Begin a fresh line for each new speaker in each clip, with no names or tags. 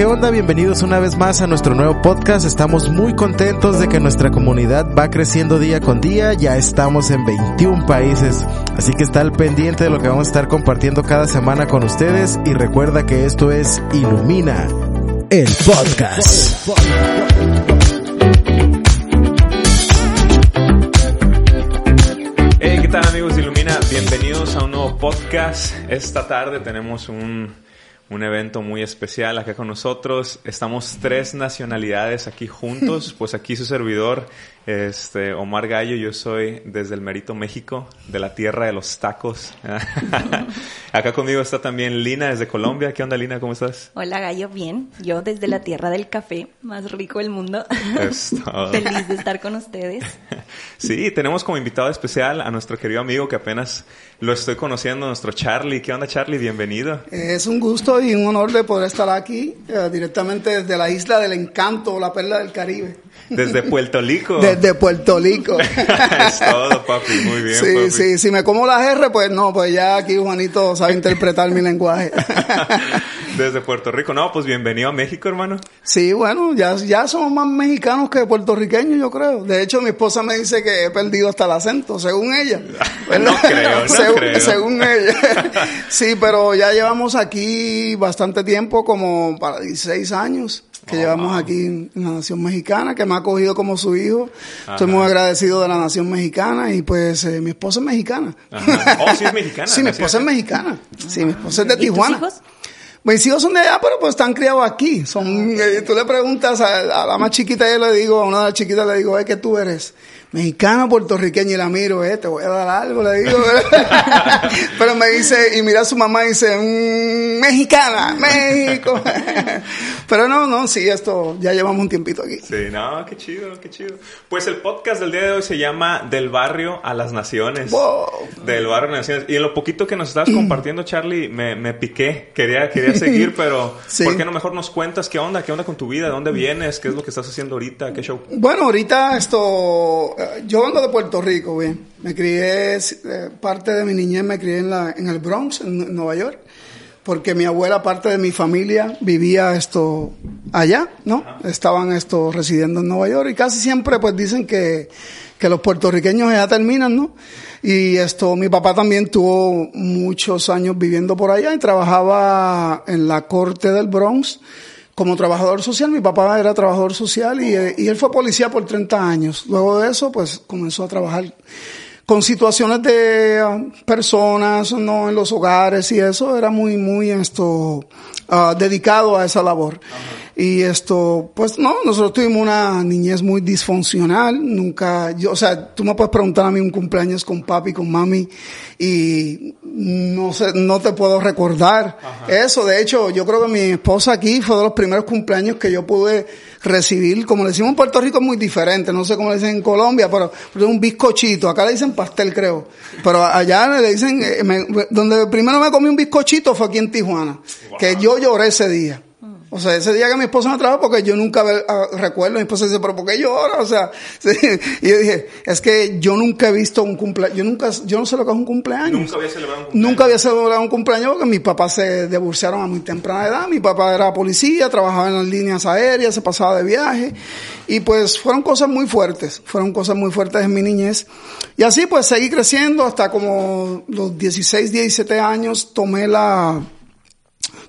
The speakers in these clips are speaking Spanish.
¿qué onda? Bienvenidos una vez más a nuestro nuevo podcast. Estamos muy contentos de que nuestra comunidad va creciendo día con día. Ya estamos en 21 países. Así que está al pendiente de lo que vamos a estar compartiendo cada semana con ustedes. Y recuerda que esto es Ilumina, el podcast.
Hey, ¿qué tal amigos de Ilumina? Bienvenidos a un nuevo podcast. Esta tarde tenemos un un evento muy especial acá con nosotros. Estamos tres nacionalidades aquí juntos, pues aquí su servidor, este, Omar Gallo, yo soy desde el Merito México, de la tierra de los tacos. acá conmigo está también Lina desde Colombia. ¿Qué onda Lina? ¿Cómo estás?
Hola Gallo, bien. Yo desde la tierra del café, más rico del mundo. Feliz de estar con ustedes.
sí, tenemos como invitado especial a nuestro querido amigo que apenas lo estoy conociendo, nuestro Charlie. ¿Qué onda Charlie? Bienvenido.
Es un gusto y un honor de poder estar aquí eh, directamente desde la isla del encanto, la perla del Caribe.
Desde Puerto Rico.
Desde Puerto Rico.
es todo, papi. Muy bien.
Sí,
papi.
sí. Si me como las R, pues no, pues ya aquí Juanito sabe interpretar mi lenguaje.
Desde Puerto Rico. No, pues bienvenido a México, hermano.
Sí, bueno, ya, ya somos más mexicanos que puertorriqueños, yo creo. De hecho, mi esposa me dice que he perdido hasta el acento, según ella.
no creo, no
según,
creo.
Según ella. sí, pero ya llevamos aquí bastante tiempo, como para 16 años que
Oh,
llevamos
wow.
aquí en la nación mexicana, que me ha acogido como su hijo. Estoy muy agradecido de la nación mexicana y pues eh, mi esposa es mexicana.
Ajá. Oh, sí es mexicana.
Sí, mi
¿no
esposa es mexicana. Sí, mi esposa es de
¿Y tus
Tijuana.
hijos?
Mis hijos son de allá, pero pues están criados aquí. Son, eh, tú le preguntas a, a la más chiquita, yo le digo, a una de las chiquitas le digo, es que tú eres mexicana, puertorriqueña, y la miro, eh, te voy a dar algo, le digo. pero me dice, y mira a su mamá y dice, "Mm, mexicana, México. pero no, no, sí, esto, ya llevamos un tiempito aquí.
Sí, no, qué chido, qué chido. Pues el podcast del día de hoy se llama Del barrio a las naciones.
Wow.
Del barrio a las naciones. Y en lo poquito que nos estabas compartiendo, Charlie, me, me piqué. Quería, quería seguir, pero
Sí.
¿por qué no mejor nos cuentas qué onda? ¿Qué onda con tu vida? ¿De dónde vienes? ¿Qué es lo que estás haciendo ahorita? ¿Qué show?
Bueno, ahorita esto, yo vengo de Puerto Rico, bien. Me crié, eh, parte de mi niñez me crié en, la, en el Bronx, en, en Nueva York, porque mi abuela, parte de mi familia, vivía esto allá, ¿no? Estaban esto residiendo en Nueva York y casi siempre pues dicen que, que los puertorriqueños ya terminan, ¿no? Y esto, mi papá también tuvo muchos años viviendo por allá y trabajaba en la corte del Bronx como trabajador social. Mi papá era trabajador social y, eh, él fue policía por 30 años. Luego de eso, pues comenzó a trabajar con situaciones de ah, personas, ¿no? En los hogares y eso. Era muy, muy esto, ah, dedicado a esa labor. Y esto, pues no, nosotros tuvimos una niñez muy disfuncional. Nunca, yo, o sea, tú me puedes preguntar a mí un cumpleaños con papi, con mami, y no sé, no te puedo recordar eso. De hecho, yo creo que mi esposa aquí fue de los primeros cumpleaños que yo pude recibir. Como le decimos en Puerto Rico es muy diferente. No sé cómo le dicen en Colombia, pero, pero es un bizcochito. Acá le dicen pastel, creo. Pero allá le dicen, eh, me- donde primero me comí un bizcochito fue aquí en Tijuana. Que yo lloré ese día. O sea, ese día que mi esposa me trajo, porque yo nunca ah, recuerdo, mi esposa dice, pero ¿por qué llora? O sea, sí. y yo dije, es que yo nunca he visto un cumpleaños, yo nunca, yo no sé lo que es un cumpleaños.
Nunca había celebrado un cumpleaños.
Nunca había celebrado un cumpleaños porque mis papás se divorciaron a muy temprana edad. Mi papá era policía, trabajaba en las líneas aéreas, se pasaba de viaje. Y pues fueron cosas muy fuertes, fueron cosas muy fuertes en mi niñez. Y así pues seguí creciendo hasta como los 16, 17 años tomé la,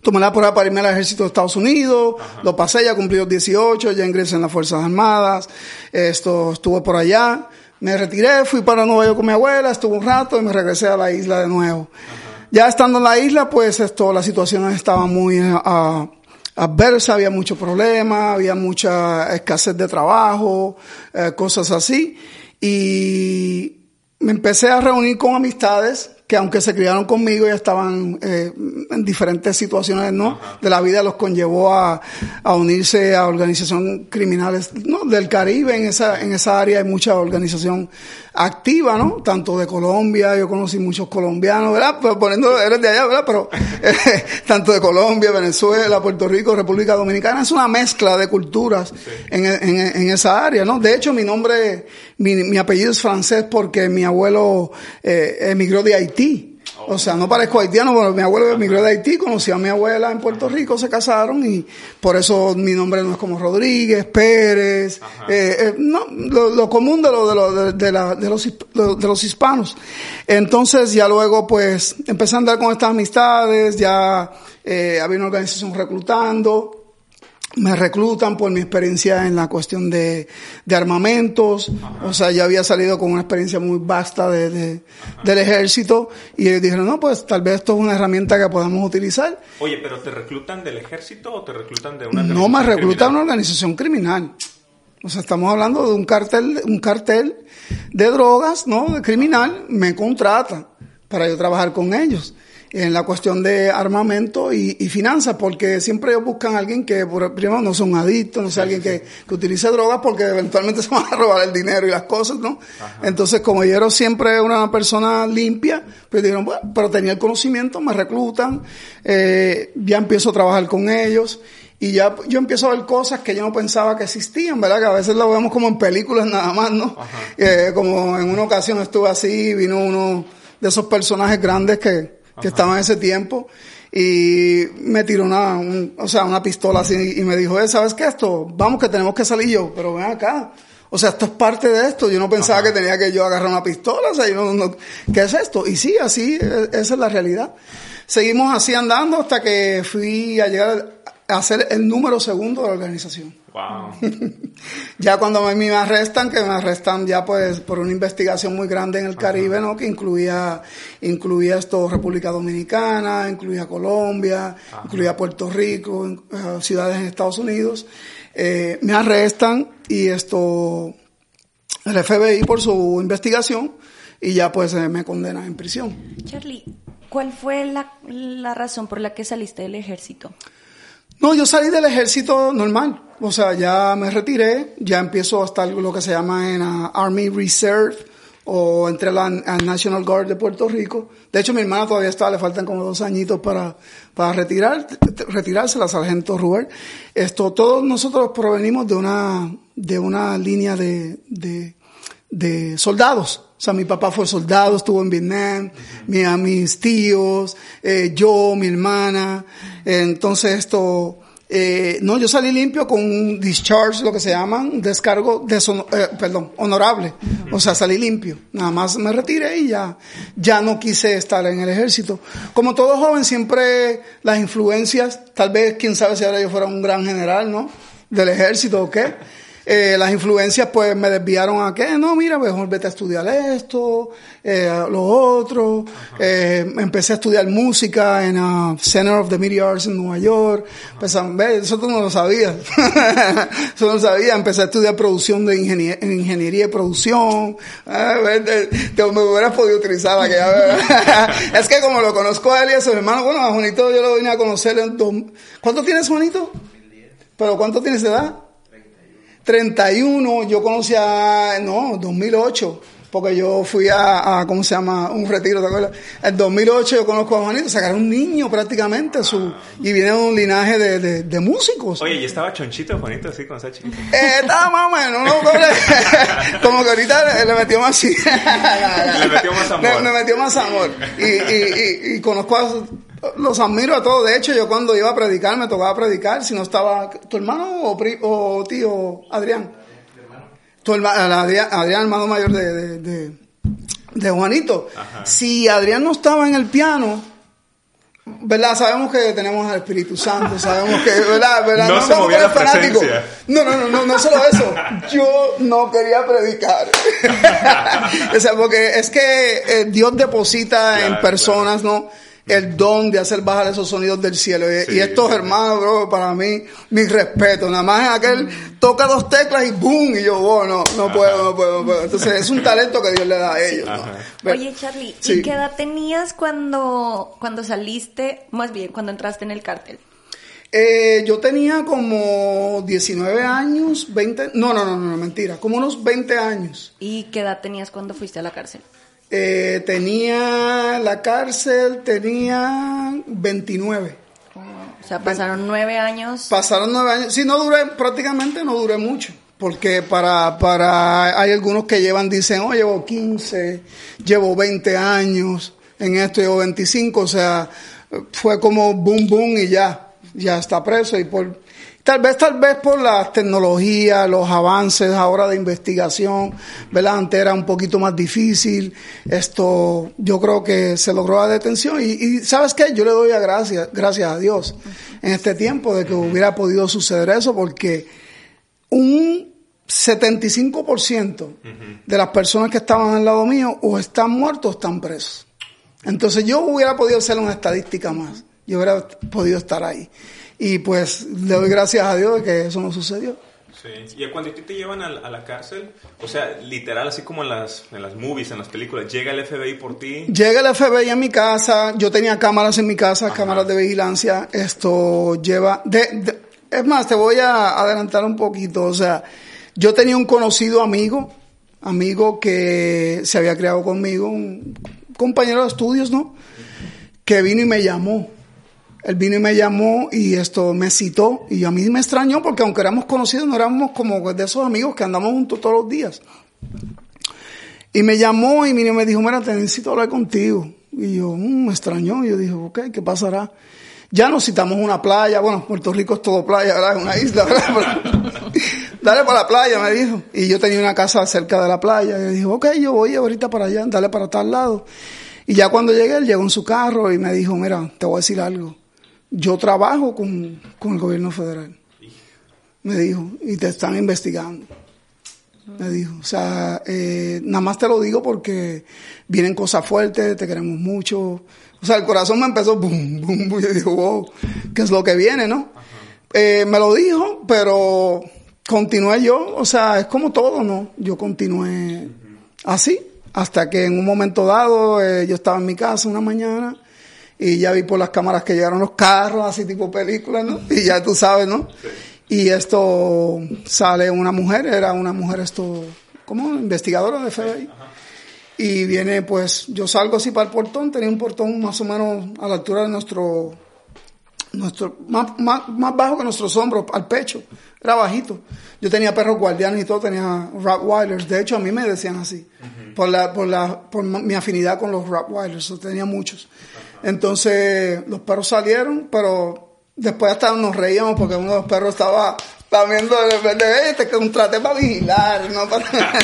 tomé la prueba para irme al ejército de Estados Unidos, lo pasé, ya cumplí los 18, ya ingresé en las Fuerzas Armadas, esto, estuve por allá, me retiré, fui para Nueva York con mi abuela, estuve un rato y me regresé a la isla de nuevo. Ya estando en la isla, pues esto, la situación estaba muy ah, adversa, había muchos problemas, había mucha escasez de trabajo, eh, cosas así, y me empecé a reunir con amistades que aunque se criaron conmigo ya estaban eh, en diferentes situaciones no de la vida los conllevó a, a unirse a organizaciones criminales ¿no? del Caribe en esa en esa área hay mucha organización activa no tanto de Colombia yo conocí muchos colombianos verdad Pero poniendo eres de allá verdad pero eh, tanto de Colombia Venezuela Puerto Rico República Dominicana es una mezcla de culturas en, en, en esa área no de hecho mi nombre mi, mi apellido es francés porque mi abuelo eh, emigró de Haití. O sea, no parezco haitiano, pero mi abuelo emigró de Haití, conocí a mi abuela en Puerto Rico, se casaron y por eso mi nombre no es como Rodríguez, Pérez, eh, eh, no, lo, común de, lo, de, lo, de, la, de, los, de los hispanos. Entonces ya luego pues empecé a andar con estas amistades, ya eh, había una organización reclutando, me reclutan por mi experiencia en la cuestión de, de armamentos, o sea, ya había salido con una experiencia muy vasta de, de del ejército y ellos dijeron, no, pues tal vez esto es una herramienta que podamos utilizar.
Oye, pero ¿te reclutan del ejército o te reclutan de una
No, me reclutan una organización criminal. O sea, estamos hablando de un cartel, un cartel de drogas, ¿no? De criminal, me contrata para yo trabajar con ellos en la cuestión de armamento y, finanzas, porque siempre ellos buscan a alguien que, primero, no sea un adicto, no sea alguien que, que, utilice drogas, porque eventualmente se van a robar el dinero y las cosas, ¿no? Entonces, como yo era siempre una persona limpia, pues dijeron, bueno, pero tenía el conocimiento, me reclutan, eh, ya empiezo a trabajar con ellos. Y ya yo empiezo a ver cosas que yo no pensaba que existían, ¿verdad? Que a veces lo vemos como en películas nada más, ¿no? Eh, como en una ocasión estuve así, vino uno de esos personajes grandes que, que estaba en ese tiempo y me tiró una, o sea, una pistola así y me dijo, eh, ¿sabes qué esto? Vamos que tenemos que salir yo, pero ven acá. O sea, esto es parte de esto. Yo no pensaba que tenía que yo agarrar una pistola. O sea, yo no, ¿qué es esto? Y sí, así, e, esa es la realidad. Seguimos así andando hasta que fui a llegar a ser el número segundo de la organización.
Wow.
ya cuando me, me arrestan, que me arrestan ya pues por una investigación muy grande en el Caribe, ¿no? Que incluía, incluía esto República Dominicana, incluía Colombia, incluía Puerto Rico, eh, ciudades en Estados Unidos. Eh, me arrestan y esto, el FBI por su investigación y ya pues eh, me condena en prisión.
Charlie, ¿cuál fue la, la razón por la que saliste del ejército?
No, yo salí del ejército normal. O sea, ya me retiré, ya empiezo a estar lo que se llama en Army Reserve o entre la National Guard de Puerto Rico. De hecho, mi hermana todavía está, le faltan como dos añitos para, para retirar, retirarse, la sargento Ruber. Esto, todos nosotros provenimos de una, de una línea de, de, de soldados. O sea, mi papá fue soldado, estuvo en Vietnam, mis tíos, eh, yo, mi hermana. entonces esto, eh, no, yo salí limpio con un discharge, lo que se llama, un descargo, de eh, perdón, honorable. O sea, salí limpio. Nada más me retiré y ya, ya no quise estar en el ejército. Como todo joven, siempre las influencias, tal vez, quién sabe si ahora yo fuera un gran general, ¿no? Del ejército o qué eh, las influencias pues me desviaron a que, no, mira, mejor vete a estudiar esto, eh, lo otro. Eh, empecé a estudiar música en el Center of the Media Arts en Nueva York. eso tú no lo sabías. eso no lo sabía. Empecé a estudiar producción de ingeniería, en ingeniería de producción. Eh, te, me hubieras podido utilizar es que como lo conozco a él y a su hermano, bueno, a Juanito yo lo vine a conocer en dos... ¿Cuánto tienes, Juanito? ¿Pero cuánto tienes de edad? 31, yo conocí a, no, 2008, porque yo fui a, ¿cómo se llama? Un retiro, ¿te acuerdas? En 2008 yo conozco a Juanito, sacaron un niño prácticamente, su, y viene de un linaje de, de, músicos.
Oye, ¿y estaba chonchito Juanito así con esa chiquita?
Eh, estaba más o menos, ¿no? Como que ahorita le, metió más...
le metió más amor.
Le, metió más amor. Y, y, y, conozco a los admiro a todos. De hecho, yo cuando iba a predicar, me tocaba predicar. Si no estaba tu hermano o, o tío Adrián. Tu hermano, Adrián, Adrián, hermano mayor de, de, de, Juanito. Si Adrián no estaba en el piano, ¿verdad? Sabemos que tenemos al Espíritu Santo, sabemos que, ¿verdad? ¿verdad?
No, se movía la fanático.
No, no, no, no, no solo eso. Yo no quería predicar. o sea, porque es que eh, Dios deposita en personas, ¿no? El don de hacer bajar esos sonidos del cielo. y, estos hermanos, bro, para mí, mi respeto. Nada más aquel toca dos teclas y boom, y yo, oh, no, no puedo, no puedo, no puedo. Entonces es un talento que Dios le da a ellos.
Oye, Charlie, ¿y qué edad tenías cuando, cuando saliste, más bien, cuando entraste en el cártel?
Eh, yo tenía como 19 años, 20, no, no, no, no, mentira, como unos 20 años.
¿Y qué edad tenías cuando fuiste a la cárcel?
Eh, tenía la cárcel, tenía 29.
o sea, pasaron nueve años.
Pasaron nueve años. Sí, no duré, prácticamente no duré mucho. Porque para, para, hay algunos que llevan, dicen, oh, llevo 15, llevo 20 años. en esto, llevo 25, o sea, fue como boom, boom y ya, ya está preso y por, Tal vez, tal vez por las tecnologías, los avances ahora de investigación, ¿verdad? Antes era un poquito más difícil. Esto, yo creo que se logró la detención. Y, ¿sabes qué? Yo le doy a gracias, gracias a Dios en este tiempo de que hubiera podido suceder eso porque un 75% de las personas que estaban al lado mío o están muertos o están presos. Entonces yo hubiera podido hacer una estadística más. Yo hubiera podido estar ahí. Y pues le doy gracias a Dios de que eso no sucedió.
Sí. Y cuando te llevan a, la cárcel, o sea, literal, así como en las, en las movies, en las películas, llega el FBI por ti.
Llega el FBI en mi casa, yo tenía cámaras en mi casa, cámaras de vigilancia. Esto lleva. De, es más, te voy a adelantar un poquito. O sea, yo tenía un conocido amigo, amigo que se había criado conmigo, un compañero de estudios, ¿no? Que vino y me llamó él vino y me llamó y esto me citó y a mí me extrañó porque aunque éramos conocidos no éramos como de esos amigos que andamos juntos todos los días. Y me llamó y me dijo, mira, te necesito hablar contigo. Y yo, mm, me extrañó. Y yo dije, ok, ¿qué pasará? Ya nos citamos una playa. Bueno, Puerto Rico es todo playa, ¿verdad? Es una isla, ¿verdad? dale para la playa, me dijo. Y yo tenía una casa cerca de la playa. Y yo dije, ok, yo voy ahorita para allá, dale para tal lado. Y ya cuando llegué, él llegó en su carro y me dijo, mira, te voy a decir algo yo trabajo con, el gobierno federal. Me dijo, y te están investigando. Me dijo, o sea, eh, nada más te lo digo porque vienen cosas fuertes, te queremos mucho. O sea, el corazón me empezó, boom, boom, boom. Yo digo, wow, ¿qué es lo que viene, no? Eh, me lo dijo, pero continué yo, o sea, es como todo, ¿no? Yo continué así, hasta que en un momento dado eh, yo estaba en mi casa una mañana y ya vi por las cámaras que llegaron los carros, así tipo películas, ¿no? Y ya tú sabes, ¿no? Y esto sale una mujer, era una mujer esto, como investigadora de FBI. Y viene, pues, yo salgo así para el portón, tenía un portón más o menos a la altura de nuestro, nuestro, más, más, más bajo que nuestros hombros, al pecho, era bajito. Yo tenía perros guardianes y todo, tenía Rottweilers, de hecho a mí me decían así, por la, por la, por mi afinidad con los Rottweilers, tenía muchos. Entonces los perros salieron, pero después hasta nos reíamos porque uno de los perros estaba, el verde, te contraté para vigilar, ¿no?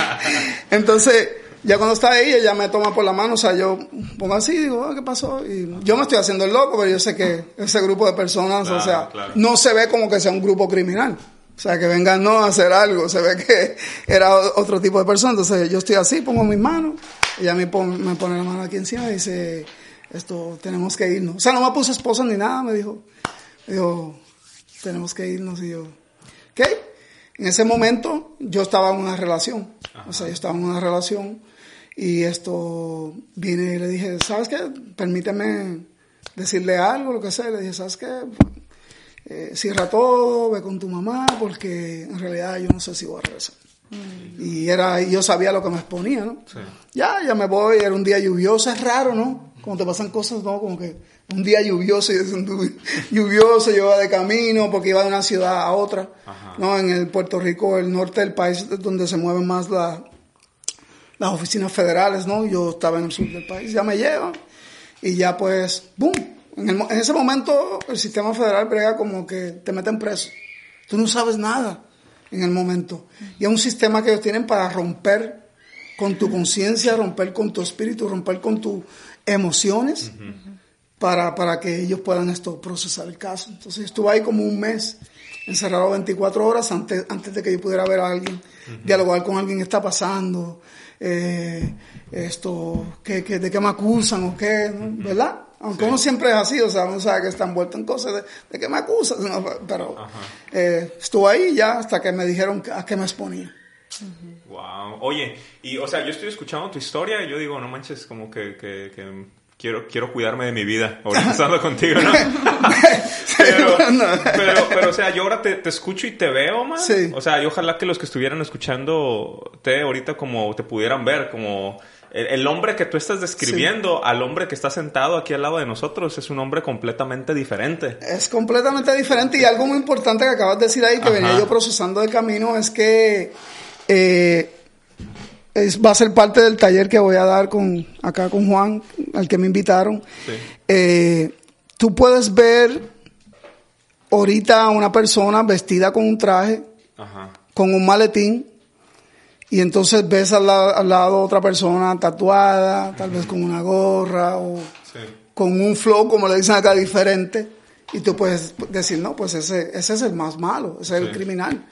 Entonces, ya cuando está ahí, ella me toma por la mano, o sea, yo pongo así, digo, ah, ¿qué pasó? Y yo me estoy haciendo el loco, pero yo sé que ese grupo de personas, o sea, no se ve como que sea un grupo criminal. O sea, que vengan no a hacer algo, se ve que era otro tipo de persona. Entonces yo estoy así, pongo mis manos, ella me pone, me pone la mano aquí encima y dice, esto, tenemos que irnos. O sea, no me puse esposa ni nada, me dijo, me dijo, tenemos que irnos. Y yo, ¿qué? En ese momento yo estaba en una relación, o sea, yo estaba en una relación y esto vine y le dije, ¿sabes qué? Permíteme decirle algo, lo que sea. Le dije, ¿sabes qué? Eh, cierra todo, ve con tu mamá, porque en realidad yo no sé si voy a regresar. Mm. Y era, yo sabía lo que me exponía, ¿no? Ya, ya me voy, era un día lluvioso, es raro, ¿no? Cuando te pasan cosas, ¿no? Como que un día lluvioso, y un lluvioso, yo iba de camino porque iba de una ciudad a otra, ¿no? En el Puerto Rico, el norte del país, donde se mueven más las oficinas federales, ¿no? Yo estaba en el sur del país, ya me llevan y ya pues, ¡boom! En, en ese momento el sistema federal brega como que te meten preso. Tú no sabes nada en el momento. Y es un sistema que ellos tienen para romper con tu conciencia, romper con tu espíritu, romper con tu emociones para, para que ellos puedan esto procesar el caso. Entonces estuve ahí como un mes, encerrado 24 horas antes, antes de que yo pudiera ver a alguien, dialogar con alguien que está pasando, eh, esto, que, de qué me acusan o qué, ¿verdad? Aunque uno siempre es así, o sea, uno sabe que está envuelto en cosas de, de qué me acusan, pero eh, estuve ahí ya hasta que me dijeron a qué me exponía.
Wow. Oye, y o sea, yo estoy escuchando tu historia y yo digo, no manches, como que, que, quiero, quiero cuidarme de mi vida, ahorita estando contigo, ¿no? pero, pero, o sea, yo ahora te, te escucho y te veo, man. Sí. O sea, y ojalá que los que estuvieran escuchando te ahorita como te pudieran ver, como el, hombre que tú estás describiendo al hombre que está sentado aquí al lado de nosotros es un hombre completamente diferente.
Es completamente diferente y algo muy importante que acabas de decir ahí que venía yo procesando de camino es que eh, es, va a ser parte del taller que voy a dar con acá con Juan, al que me invitaron. Eh, tú puedes ver ahorita a una persona vestida con un traje, con un maletín, y entonces ves al, lado, otra persona tatuada, tal vez con una gorra o con un flow, como le dicen acá, diferente. Y tú puedes decir, no, pues ese, ese es el más malo, ese es el criminal.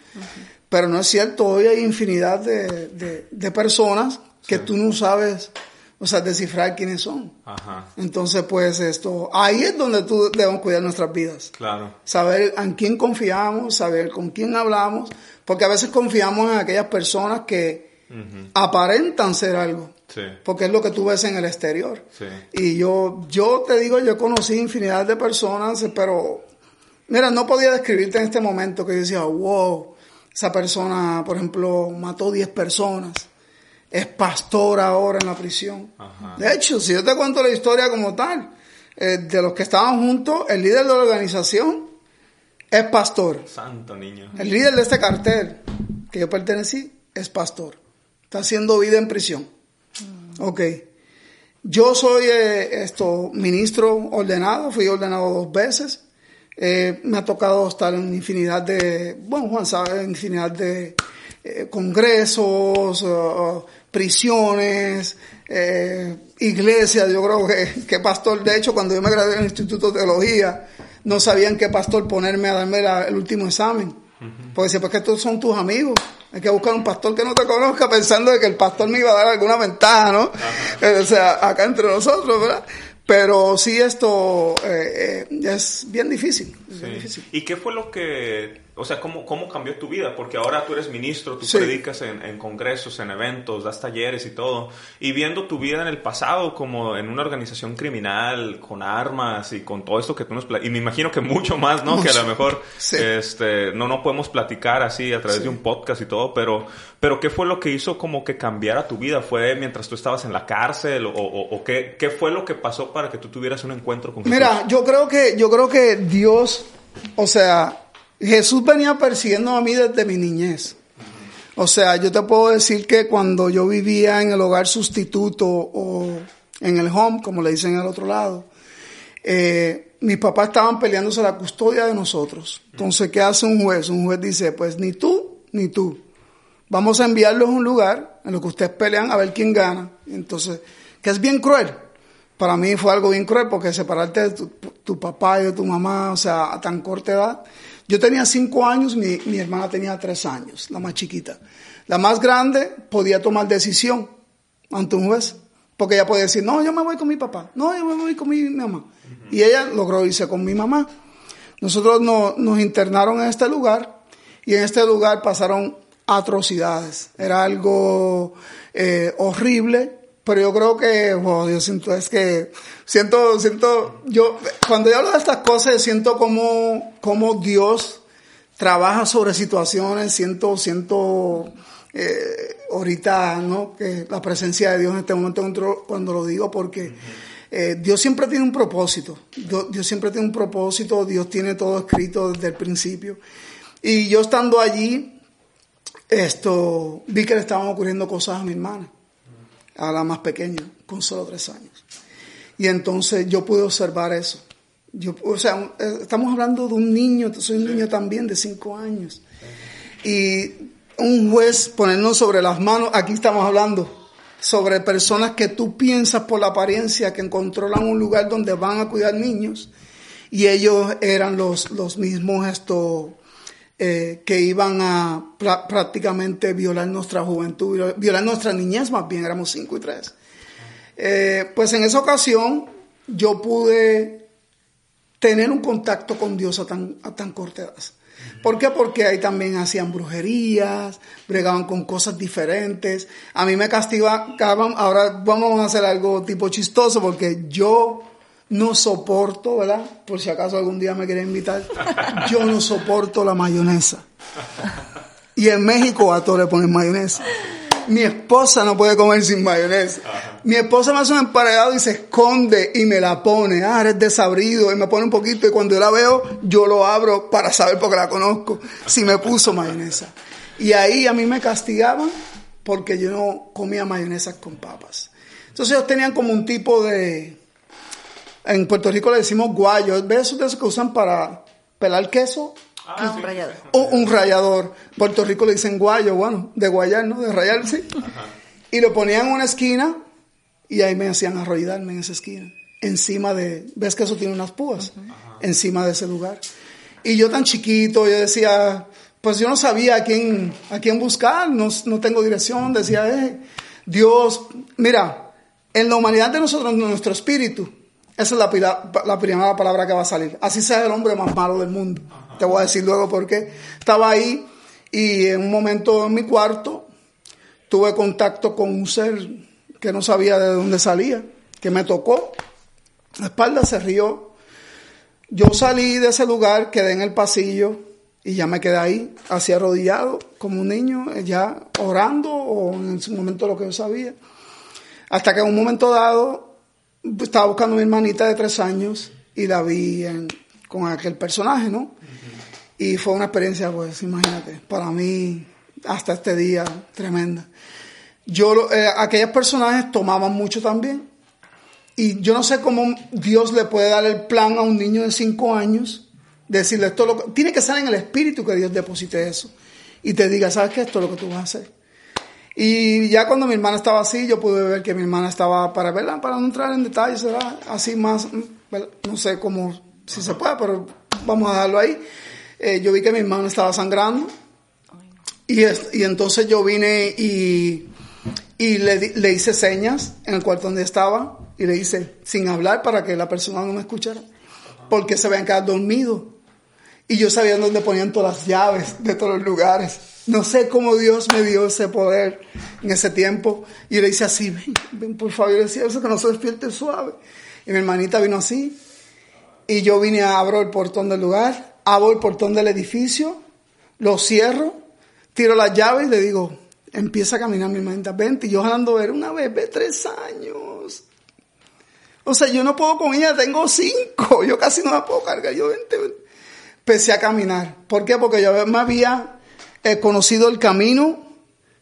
Pero no es cierto, hoy hay infinidad de, de, personas que tú no sabes, o sea, descifrar quiénes son. Ajá. Entonces, pues esto, ahí es donde tú debemos cuidar nuestras vidas. Claro. Saber en quién confiamos, saber con quién hablamos, porque a veces confiamos en aquellas personas que aparentan ser algo. Sí. Porque es lo que tú ves en el exterior. Sí. Y yo, yo te digo, yo conocí infinidad de personas, pero mira, no podía describirte en este momento que yo decía, wow, esa persona, por ejemplo, mató 10 personas. Es pastor ahora en la prisión. De hecho, si yo te cuento la historia como tal, eh, de los que estaban juntos, el líder de la organización es pastor.
Santo niño.
El líder de este cartel que yo pertenecí es pastor. Está haciendo vida en prisión. Mm. Ok. Yo soy eh, esto, ministro ordenado, fui ordenado dos veces. Eh, me ha tocado estar en infinidad de, bueno, Juan sabe, en infinidad de eh, congresos, uh, prisiones, eh, iglesias. Yo creo que, que, pastor, de hecho, cuando yo me gradué en el Instituto de Teología, no sabían qué pastor ponerme a darme el último examen. Porque decía, pues que estos son tus amigos. Hay que buscar un pastor que no te conozca pensando de que el pastor me iba a dar alguna ventaja, ¿no? O sea, acá entre nosotros, ¿verdad? Pero sí esto eh, eh, es bien difícil, difícil.
¿Y qué fue lo que o sea, ¿cómo, ¿cómo cambió tu vida? Porque ahora tú eres ministro, tú predicas en, en, congresos, en eventos, das talleres y todo. Y viendo tu vida en el pasado como en una organización criminal, con armas y con todo esto que tú nos... Y me imagino que mucho más, ¿no? Que a lo mejor este, no, no podemos platicar así a través de un podcast y todo, pero, pero ¿qué fue lo que hizo como que cambiara tu vida? ¿Fue mientras tú estabas en la cárcel? ¿O, o, qué, qué fue lo que pasó para que tú tuvieras un encuentro con
Jesús? Mira, yo creo que, yo creo que Dios, o sea Jesús venía persiguiendo a mí desde mi niñez. O sea, yo te puedo decir que cuando yo vivía en el hogar sustituto o en el home, como le dicen al otro lado, eh, mis papás estaban peleándose la custodia de nosotros. Entonces, ¿qué hace un juez? Un juez dice, pues ni tú ni tú. Vamos a enviarlos a un lugar en lo que ustedes pelean a ver quién gana. Entonces, que es bien cruel. Para mí fue algo bien cruel porque separarte de tu, tu papá y de tu mamá, o sea, a tan corta edad, yo tenía cinco años, mi, mi hermana tenía tres años, la más chiquita. La más grande podía tomar decisión ante un juez, porque ella podía decir, no, yo me voy con mi papá, no, yo me voy con mi mamá. Y ella logró irse con mi mamá. Nosotros nos internaron en este lugar y en este lugar pasaron atrocidades. Era algo eh, horrible pero yo creo que, wow, yo siento, es que, siento, siento, yo, cuando yo hablo de estas cosas, siento como, como Dios trabaja sobre situaciones, siento, siento, eh, ahorita, ¿no? Que la presencia de Dios en este momento cuando lo digo, porque eh, Dios siempre tiene un propósito. Dios, Dios, siempre tiene un propósito. Dios tiene todo escrito desde el principio. Y yo estando allí, esto, vi que le estaban ocurriendo cosas a mi hermana a la más pequeña, con solo tres años. Y entonces yo pude observar eso. Yo, o sea, eh, estamos hablando de un niño, soy un niño también de cinco años. Y un juez ponernos sobre las manos, aquí estamos hablando sobre personas que tú piensas por la apariencia que controlan un lugar donde van a cuidar niños y ellos eran los, los mismos estos eh, que iban a prácticamente violar nuestra juventud, violar nuestra niñez, más bien éramos cinco y tres. Eh, pues en esa ocasión yo pude tener un contacto con Dios a tan, a tan corta edad. ¿Por qué? Porque ahí también hacían brujerías, bregaban con cosas diferentes. A mí me castigaban, ahora vamos a hacer algo tipo chistoso porque yo no soporto, ¿verdad? Por si acaso algún día me quieren invitar, yo no soporto la mayonesa. Y en México a todos le ponen mayonesa. Mi esposa no puede comer sin mayonesa. Mi esposa me hace un emparedado y se esconde y me la pone. Ah, eres desabrido. Y me pone un poquito y cuando yo la veo, yo lo abro para saber porque la conozco. Si me puso mayonesa. Y ahí a mí me castigaban porque yo no comía mayonesa con papas. Entonces ellos tenían como un tipo de, en Puerto Rico le decimos guayo, ¿ves esos de esos que usan para pelar queso?
Ah, un rallador.
un rallador. Puerto Rico le dicen guayo, bueno, de guayar, ¿no? De rayar, sí. Y lo ponían en una esquina y ahí me hacían arrollarme en esa esquina. Encima de, ¿ves que eso tiene unas púas? Encima de ese lugar. Y yo tan chiquito, yo decía, pues yo no sabía a quién, a quién buscar, no, no tengo dirección, decía, eh, Dios, mira, en la humanidad de nosotros, nuestro espíritu, esa es la, la, primera palabra que va a salir. Así sea el hombre más malo del mundo. Te voy a decir luego por qué. Estaba ahí y en un momento en mi cuarto tuve contacto con un ser que no sabía de dónde salía, que me tocó. La espalda se rió. Yo salí de ese lugar, quedé en el pasillo y ya me quedé ahí, así arrodillado, como un niño, ya orando o en ese momento lo que yo sabía. Hasta que en un momento dado estaba buscando a mi hermanita de tres años y la vi con aquel personaje, ¿no? Y fue una experiencia, pues, imagínate, para mí, hasta este día, tremenda. Yo, eh, aquellos personajes tomaban mucho también. Y yo no sé cómo Dios le puede dar el plan a un niño de cinco años, decirle esto, lo, tiene que ser en el espíritu que Dios deposite eso. Y te diga, ¿sabes qué? Esto es lo que tú vas a hacer. Y ya cuando mi hermana estaba así, yo pude ver que mi hermana estaba, para verla, para no entrar en detalles, ¿verdad? así más, no sé cómo, si se puede, pero vamos a dejarlo ahí. Eh, yo vi que mi hermana estaba sangrando. Y, y entonces yo vine y, y le, le hice señas en el cuarto donde estaba y le hice sin hablar para que la persona no me escuchara, porque se habían quedado dormidos. Y yo sabía dónde ponían todas las llaves de todos los lugares. No sé cómo Dios me dio ese poder en ese tiempo. Y le hice así, ven, ven por favor. Y decía, eso que no se despierte suave. Y mi hermanita vino así. Y yo vine, abro el portón del lugar, abro el portón del edificio, lo cierro, tiro las llaves y le digo, empieza a caminar mi hermanita, vente. Y yo jalando ver una bebé tres años. O sea, yo no puedo con ella, tengo cinco. Yo casi no la puedo cargar. Yo vente, vente. Empecé a caminar. ¿Por qué? Porque yo me había he conocido el camino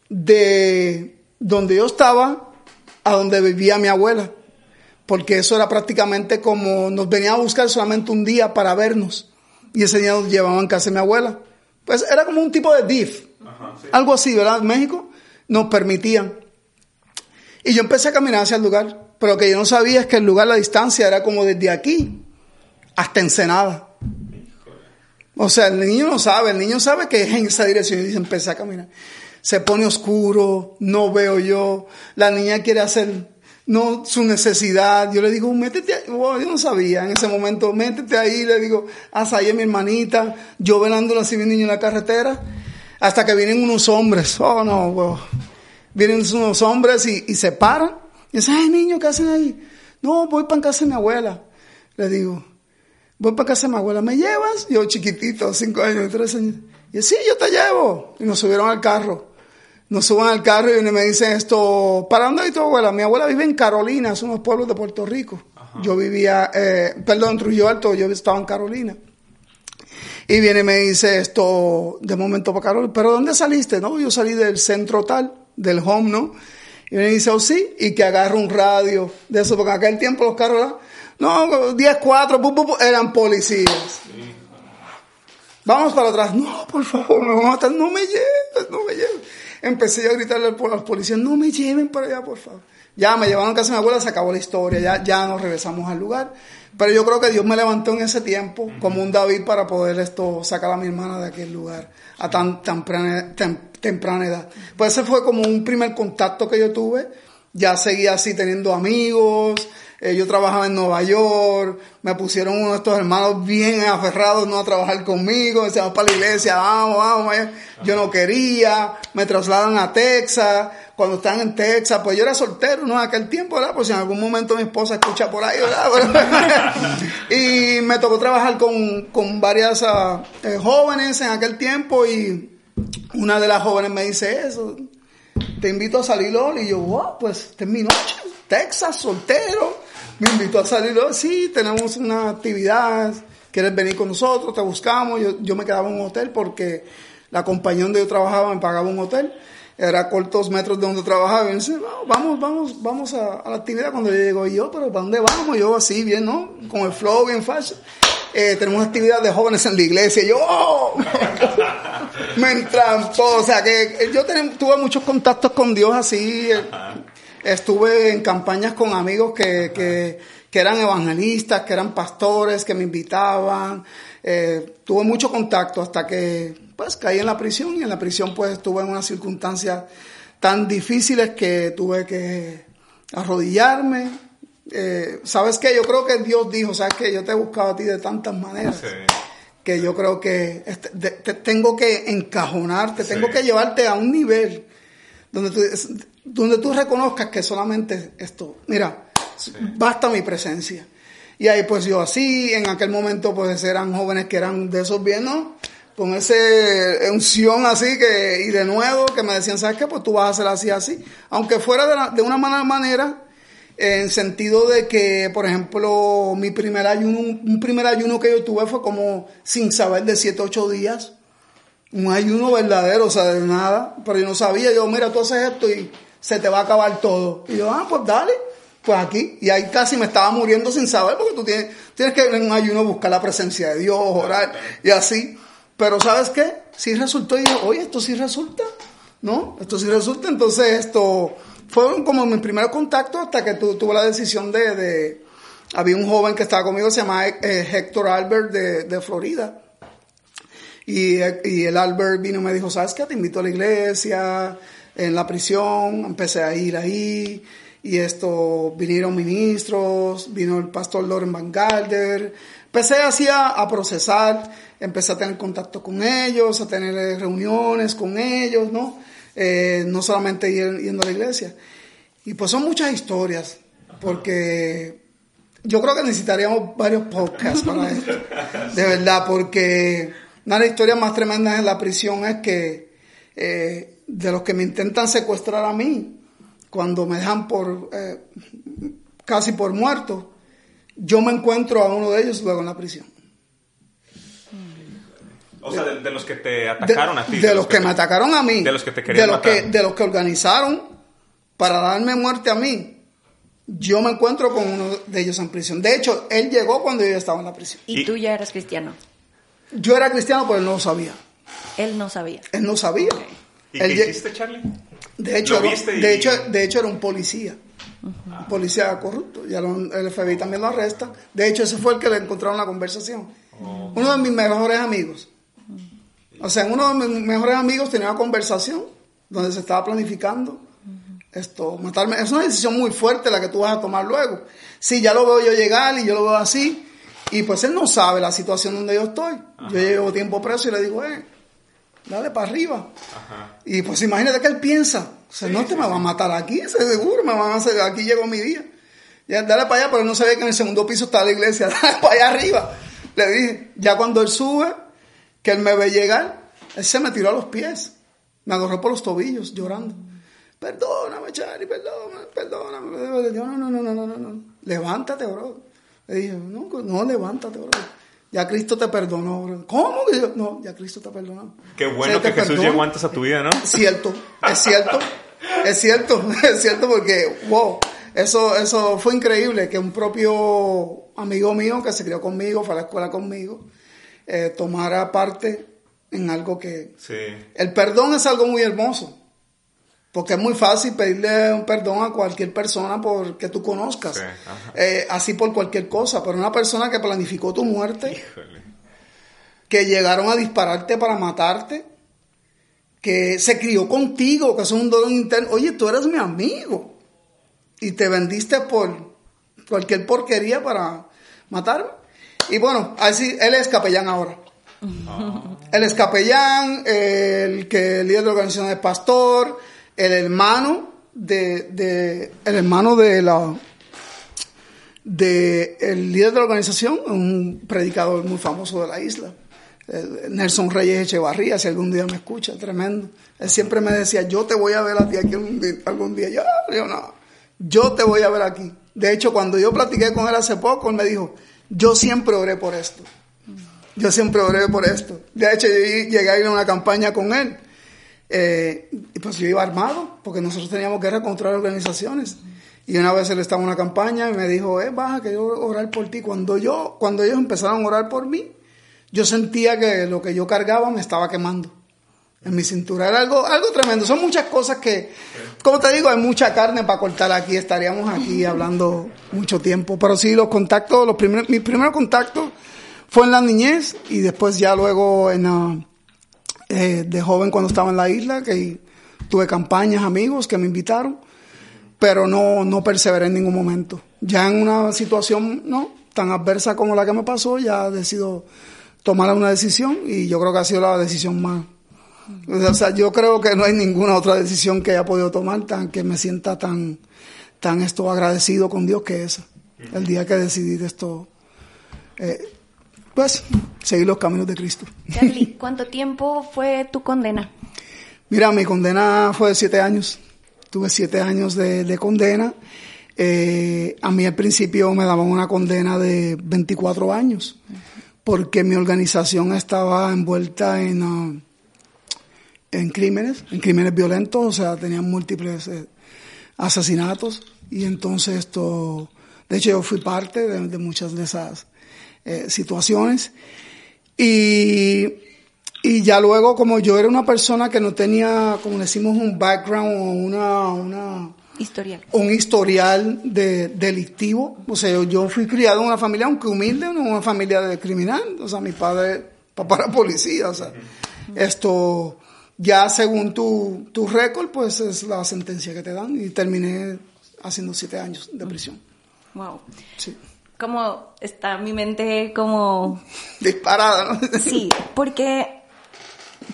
de donde yo estaba a donde vivía mi abuela, porque eso era prácticamente como nos venía a buscar solamente un día para vernos y ese día nos llevaban de mi abuela. Pues era como un tipo de DIF, algo así, ¿verdad? México nos permitían. Y yo empecé a caminar hacia el lugar, pero lo que yo no sabía es que el lugar, la distancia era como desde aquí hasta Ensenada. O sea, el niño no sabe, el niño sabe que es en esa dirección y dice, empecé a caminar. Se pone oscuro, no veo yo, la niña quiere hacer no su necesidad. Yo le digo, métete ahí. yo no sabía en ese momento, métete ahí. Le digo, hasta ahí mi hermanita, yo velando así mi niño en la carretera, hasta que vienen unos hombres. Oh, no, Vienen unos hombres y, se paran. Y dicen, ay, niño, ¿qué hacen ahí? No, voy para casa de mi abuela. Le digo, voy para casa de mi abuela, ¿me llevas? Yo chiquitito, cinco años, tres años. Y sí, yo te llevo. Y nos subieron al carro. Nos suban al carro y me dicen esto, ¿para dónde hay tu abuela? Mi abuela vive en Carolina, son los pueblos de Puerto Rico. Yo vivía, eh, perdón, en Trujillo Alto, yo estaba en Carolina. Y viene y me dice esto, de momento para Carolina, ¿pero dónde saliste? No, yo salí del centro tal, del home, ¿no? Y me dice, oh sí, y que agarro un radio de eso, porque en aquel tiempo los carros no, 10, 4, eran policías. Vamos para atrás. No, por favor, no, no me lleves, no me lleves. Empecé a gritarle a los policías, no me lleven para allá, por favor. Ya me llevaron a casa de mi abuela, se acabó la historia, ya, ya nos regresamos al lugar. Pero yo creo que Dios me levantó en ese tiempo como un David para poder esto sacar a mi hermana de aquel lugar a tan temprana, temprana edad. Pues ese fue como un primer contacto que yo tuve. Ya seguía así teniendo amigos, eh, yo trabajaba en Nueva York, me pusieron uno de estos hermanos bien aferrados no a trabajar conmigo, decíamos para la iglesia, vamos, vamos, yo no quería, me trasladan a Texas, cuando están en Texas, pues yo era soltero, ¿no? En aquel tiempo, ¿verdad? Pues si en algún momento mi esposa escucha por ahí, ¿verdad? y me tocó trabajar con, con varias ah, eh, jóvenes en aquel tiempo y una de las jóvenes me dice eso, te invito a salir hoy y yo, wow, pues esta es mi noche, Texas, soltero me invitó a salir, oh, sí, tenemos una actividad, quieres venir con nosotros, te buscamos, yo, yo me quedaba en un hotel porque la compañía donde yo trabajaba me pagaba un hotel era cortos metros de donde trabajaba. Y me dice, vamos, vamos, vamos a, la actividad cuando yo llego. Y yo, pero ¿para dónde vamos? Yo así, bien, ¿no? Con el flow bien fácil. Eh, tenemos actividad de jóvenes en la iglesia. Yo, ¡oh! me entrampó. O sea, que yo tuve muchos contactos con Dios así. Estuve en campañas con amigos que, que, que eran evangelistas, que eran pastores, que me invitaban. Eh, tuve mucho contacto hasta que pues caí en la prisión y en la prisión pues estuve en unas circunstancias tan difíciles que tuve que arrodillarme. Eh, ¿Sabes qué? Yo creo que Dios dijo, ¿sabes qué? Yo te he buscado a ti de tantas maneras. Que yo creo que este, te, tengo que encajonarte, tengo que llevarte a un nivel donde tú, donde tú reconozcas que solamente esto, mira, basta mi presencia. Y ahí pues yo así, en aquel momento pues eran jóvenes que eran de esos bien, ¿no? Con ese unción así que, y de nuevo que me decían, ¿sabes qué? Pues tú vas a hacer así, así. Aunque fuera de, una mala manera, en sentido de que, por ejemplo, mi primer ayuno, un primer ayuno que yo tuve fue como sin saber de 7, 8 días. Un ayuno verdadero, o sea, de nada. Pero yo no sabía, yo, mira, tú haces esto y se te va a acabar todo. Y yo, ah, pues dale pues aquí, y ahí casi me estaba muriendo sin saber, porque tú tienes, tienes que en un ayuno buscar la presencia de Dios, orar y así. Pero ¿sabes qué? Sí resultó, y oye, esto sí resulta, ¿no? Esto sí resulta. Entonces, esto fue como mi primer contacto hasta que tu, tuve la decisión de, de, Había un joven que estaba conmigo, se llama eh, Héctor Albert de, de Florida. Y, y, el Albert vino y me dijo, ¿sabes qué? Te invito a la iglesia, en la prisión, empecé a ir ahí y esto vinieron ministros, vino el pastor Loren Van Galder, empecé así a, procesar, empecé a tener contacto con ellos, a tener reuniones con ellos, ¿no? Eh, no solamente yendo a la iglesia. Y pues son muchas historias, porque yo creo que necesitaríamos varios podcasts para esto, de verdad, porque una de las historias más tremendas en la prisión es que eh, de los que me intentan secuestrar a mí, cuando me dejan por eh, casi por muerto, yo me encuentro a uno de ellos luego en la prisión.
O sea, de, los que te atacaron a ti.
De, los, que, me atacaron a mí.
De los que te querían
de los Que, de los que organizaron para darme muerte a mí. Yo me encuentro con uno de ellos en prisión. De hecho, él llegó cuando yo estaba en la prisión.
¿Y, tú ya eras cristiano?
Yo era cristiano, pero él no lo sabía.
Él no sabía.
Él no sabía.
¿Y qué hiciste, Charlie?
De hecho, de, hecho, de hecho era un policía. Un policía corrupto. Ya el FBI también lo arresta. De hecho, ese fue el que le encontraron la conversación. Oh. Uno de mis mejores amigos. O sea, uno de mis mejores amigos tenía una conversación donde se estaba planificando esto, matarme. Es una decisión muy fuerte la que tú vas a tomar luego. Si ya lo veo yo llegar y yo lo veo así, y pues él no sabe la situación donde yo estoy. Yo llevo tiempo preso y le digo, eh, dale para arriba. Y pues imagínate que él piensa, o sea, no te me va a matar aquí, seguro, me van a hacer, aquí llegó mi día. Ya, dale para allá, pero no sabía que en el segundo piso está la iglesia, dale para allá arriba. Le dije, ya cuando él sube, que él me ve llegar, él se me tiró a los pies, me agarró por los tobillos, llorando. Perdóname, Charlie, perdóname, perdóname. no, no, no, no, no, no. Levántate, bro. Le dije, no, no, levántate, bro ya Cristo te perdonó. ¿Cómo? No, ya Cristo te perdonó.
Qué bueno que Jesús llegó antes a tu vida, ¿no?
Cierto, es cierto, es cierto, es cierto porque, wow, eso, eso fue increíble que un propio amigo mío que se crió conmigo, fue a la escuela conmigo, eh, tomara parte en algo que... Sí. El perdón es algo muy hermoso. Porque es muy fácil pedirle un perdón a cualquier persona porque tú conozcas. Eh, así por cualquier cosa. Pero una persona que planificó tu muerte, que llegaron a dispararte para matarte, que se crió contigo, que es un dolor interno. Oye, tú eres mi amigo. Y te vendiste por cualquier porquería para matarme. Y bueno, así, él es capellán ahora. Ah. Él es capellán, el que el líder de la organización es pastor el hermano de, el hermano de la de el líder de la organización, un predicador muy famoso de la isla, Nelson Reyes Echevarría, si algún día me escucha, tremendo. Él siempre me decía, yo te voy a ver a ti aquí algún día. Yo, yo no, yo te voy a ver aquí. De hecho, cuando yo platiqué con él hace poco, él me dijo, yo siempre oré por esto. Yo siempre oré por esto. De hecho, yo llegué a ir a una campaña con él Eh, pues yo iba armado, porque nosotros teníamos guerra contra las organizaciones. Y una vez él estaba en una campaña y me dijo, eh, baja, que yo orar por ti. Cuando, yo, cuando ellos empezaron a orar por mí, yo sentía que lo que yo cargaba me estaba quemando en mi cintura. Era algo, algo tremendo. Son muchas cosas que, como te digo, hay mucha carne para cortar aquí. Estaríamos aquí hablando mucho tiempo. Pero sí, los contactos, los primeros, mis primeros contactos fue en la niñez y después ya luego en, uh, eh, de joven cuando estaba en la isla, que tuve campañas, amigos que me invitaron, pero no, no perseveré en ningún momento. Ya en una situación no tan adversa como la que me pasó, ya decido tomar una decisión y yo creo que ha sido la decisión más o sea, yo creo que no hay ninguna otra decisión que haya podido tomar tan que me sienta tan, tan esto agradecido con Dios que esa. El día que decidí esto, eh, pues, seguir los caminos de Cristo.
Charlie, ¿cuánto tiempo fue tu condena?
Mira, mi condena fue de siete años. Tuve siete años de, condena. Eh, a mí al principio me daban una condena de 24 años, porque mi organización estaba envuelta en... Uh, en crímenes, en crímenes violentos, o sea, tenían múltiples eh, asesinatos y entonces esto, de hecho yo fui parte de, muchas de esas eh, situaciones y, y ya luego como yo era una persona que no tenía, como decimos, un background o una, una
historial.
un historial de, delictivo, o sea, yo, fui criado en una familia, aunque humilde, en una familia de criminal, o sea, mi padre, papá era policía, o sea, esto ya según tu, tu récord, pues es la sentencia que te dan y terminé haciendo siete años de prisión.
Wow. Sí. Como está mi mente como...
Disparada, ¿no?
Sí, porque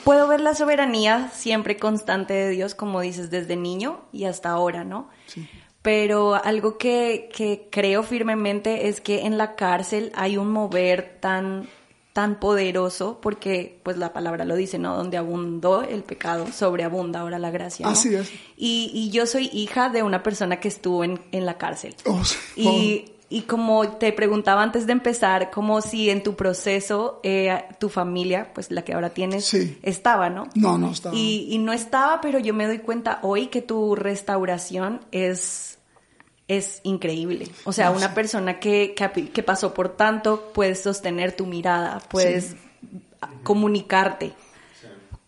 puedo ver la soberanía siempre constante de Dios, como dices, desde niño y hasta ahora, ¿no? Sí. Pero algo que, que creo firmemente es que en la cárcel hay un mover tan tan poderoso, porque pues la palabra lo dice, ¿no? Donde abundó el pecado, sobreabunda ahora la gracia.
Así es.
Y, y, yo soy hija de una persona que estuvo en, en la cárcel. Oh, y, oh. Y, como te preguntaba antes de empezar, como si en tu proceso eh, tu familia, pues la que ahora tienes, estaba, ¿no?
No, no estaba.
Y, y no estaba, pero yo me doy cuenta hoy que tu restauración es es increíble. O sea, una persona que, que, pasó por tanto, puedes sostener tu mirada, puedes comunicarte.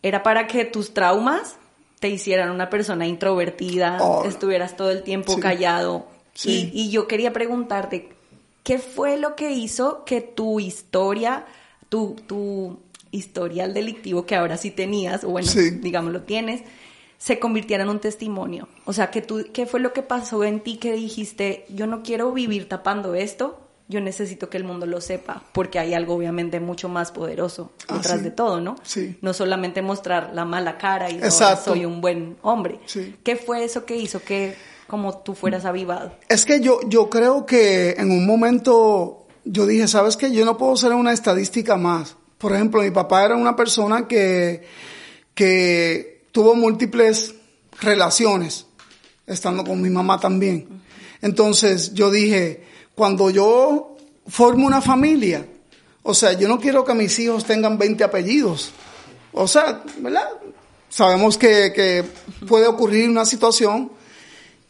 Era para que tus traumas te hicieran una persona introvertida, oh. estuvieras todo el tiempo callado. Y, y, yo quería preguntarte, ¿qué fue lo que hizo que tu historia, tu, tu historial delictivo que ahora sí tenías, o bueno, digamos lo tienes, se convirtiera en un testimonio. O sea, que tú, ¿qué fue lo que pasó en ti que dijiste, yo no quiero vivir tapando esto, yo necesito que el mundo lo sepa, porque hay algo obviamente mucho más poderoso ah, detrás de todo, ¿no?
Sí.
No solamente mostrar la mala cara y no, soy un buen hombre.
Sí.
¿Qué fue eso que hizo que como tú fueras avivado?
Es que yo, yo creo que en un momento yo dije, ¿sabes qué? Yo no puedo ser una estadística más. Por ejemplo, mi papá era una persona que, que tuvo múltiples relaciones, estando con mi mamá también. Entonces yo dije, cuando yo formo una familia, o sea, yo no quiero que mis hijos tengan 20 apellidos. O sea, ¿verdad? Sabemos que, que puede ocurrir una situación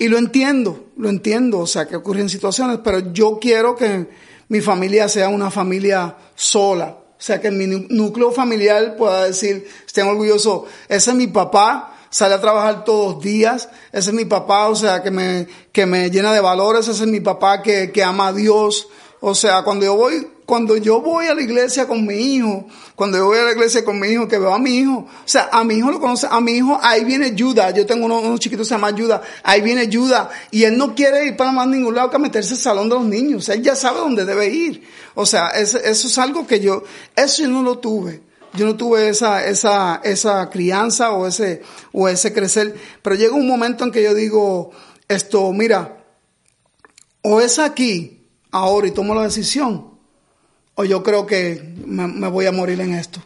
y lo entiendo, lo entiendo, o sea, que ocurren situaciones, pero yo quiero que mi familia sea una familia sola, o sea, que mi núcleo familiar pueda decir, estén orgullosos, ese es mi papá, sale a trabajar todos los días, ese es mi papá, o sea, que me, que me llena de valores, ese es mi papá que, que ama a Dios. O sea, cuando yo voy cuando yo voy a la iglesia con mi hijo, cuando yo voy a la iglesia con mi hijo, que veo a mi hijo, o sea, a mi hijo lo conoce, a mi hijo, ahí viene Judas, yo tengo unos, chiquitos que se llama Judas, ahí viene Judas, y él no quiere ir para más ningún lado que meterse al salón de los niños, él ya sabe dónde debe ir. O sea, eso es algo que yo, eso yo no lo tuve. Yo no tuve esa, esa, esa crianza o ese, o ese crecer, pero llega un momento en que yo digo, esto, mira, o es aquí, ahora y tomo la decisión, o yo creo que me, voy a morir en esto.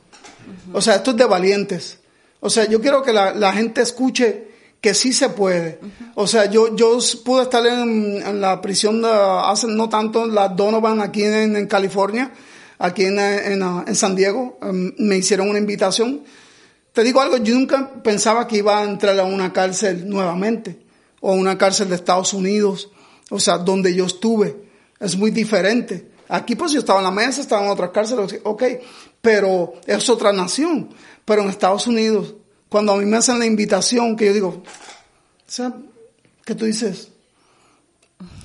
O sea, esto es de valientes. O sea, yo quiero que la, gente escuche que sí se puede. O sea, yo, yo pude estar en, la prisión de, hace no tanto, la Donovan aquí en, California, aquí en, San Diego. Em, me hicieron una invitación. te digo algo, yo nunca pensaba que iba a entrar a una cárcel nuevamente, o a una cárcel de Estados Unidos, o sea, donde yo estuve. Es muy diferente. Aquí pues yo estaba en la mesa, estaba en otras cárceles, ok, pero es otra nación. Pero en Estados Unidos, cuando a mí me hacen la invitación, que yo digo, o sea, ¿qué tú dices?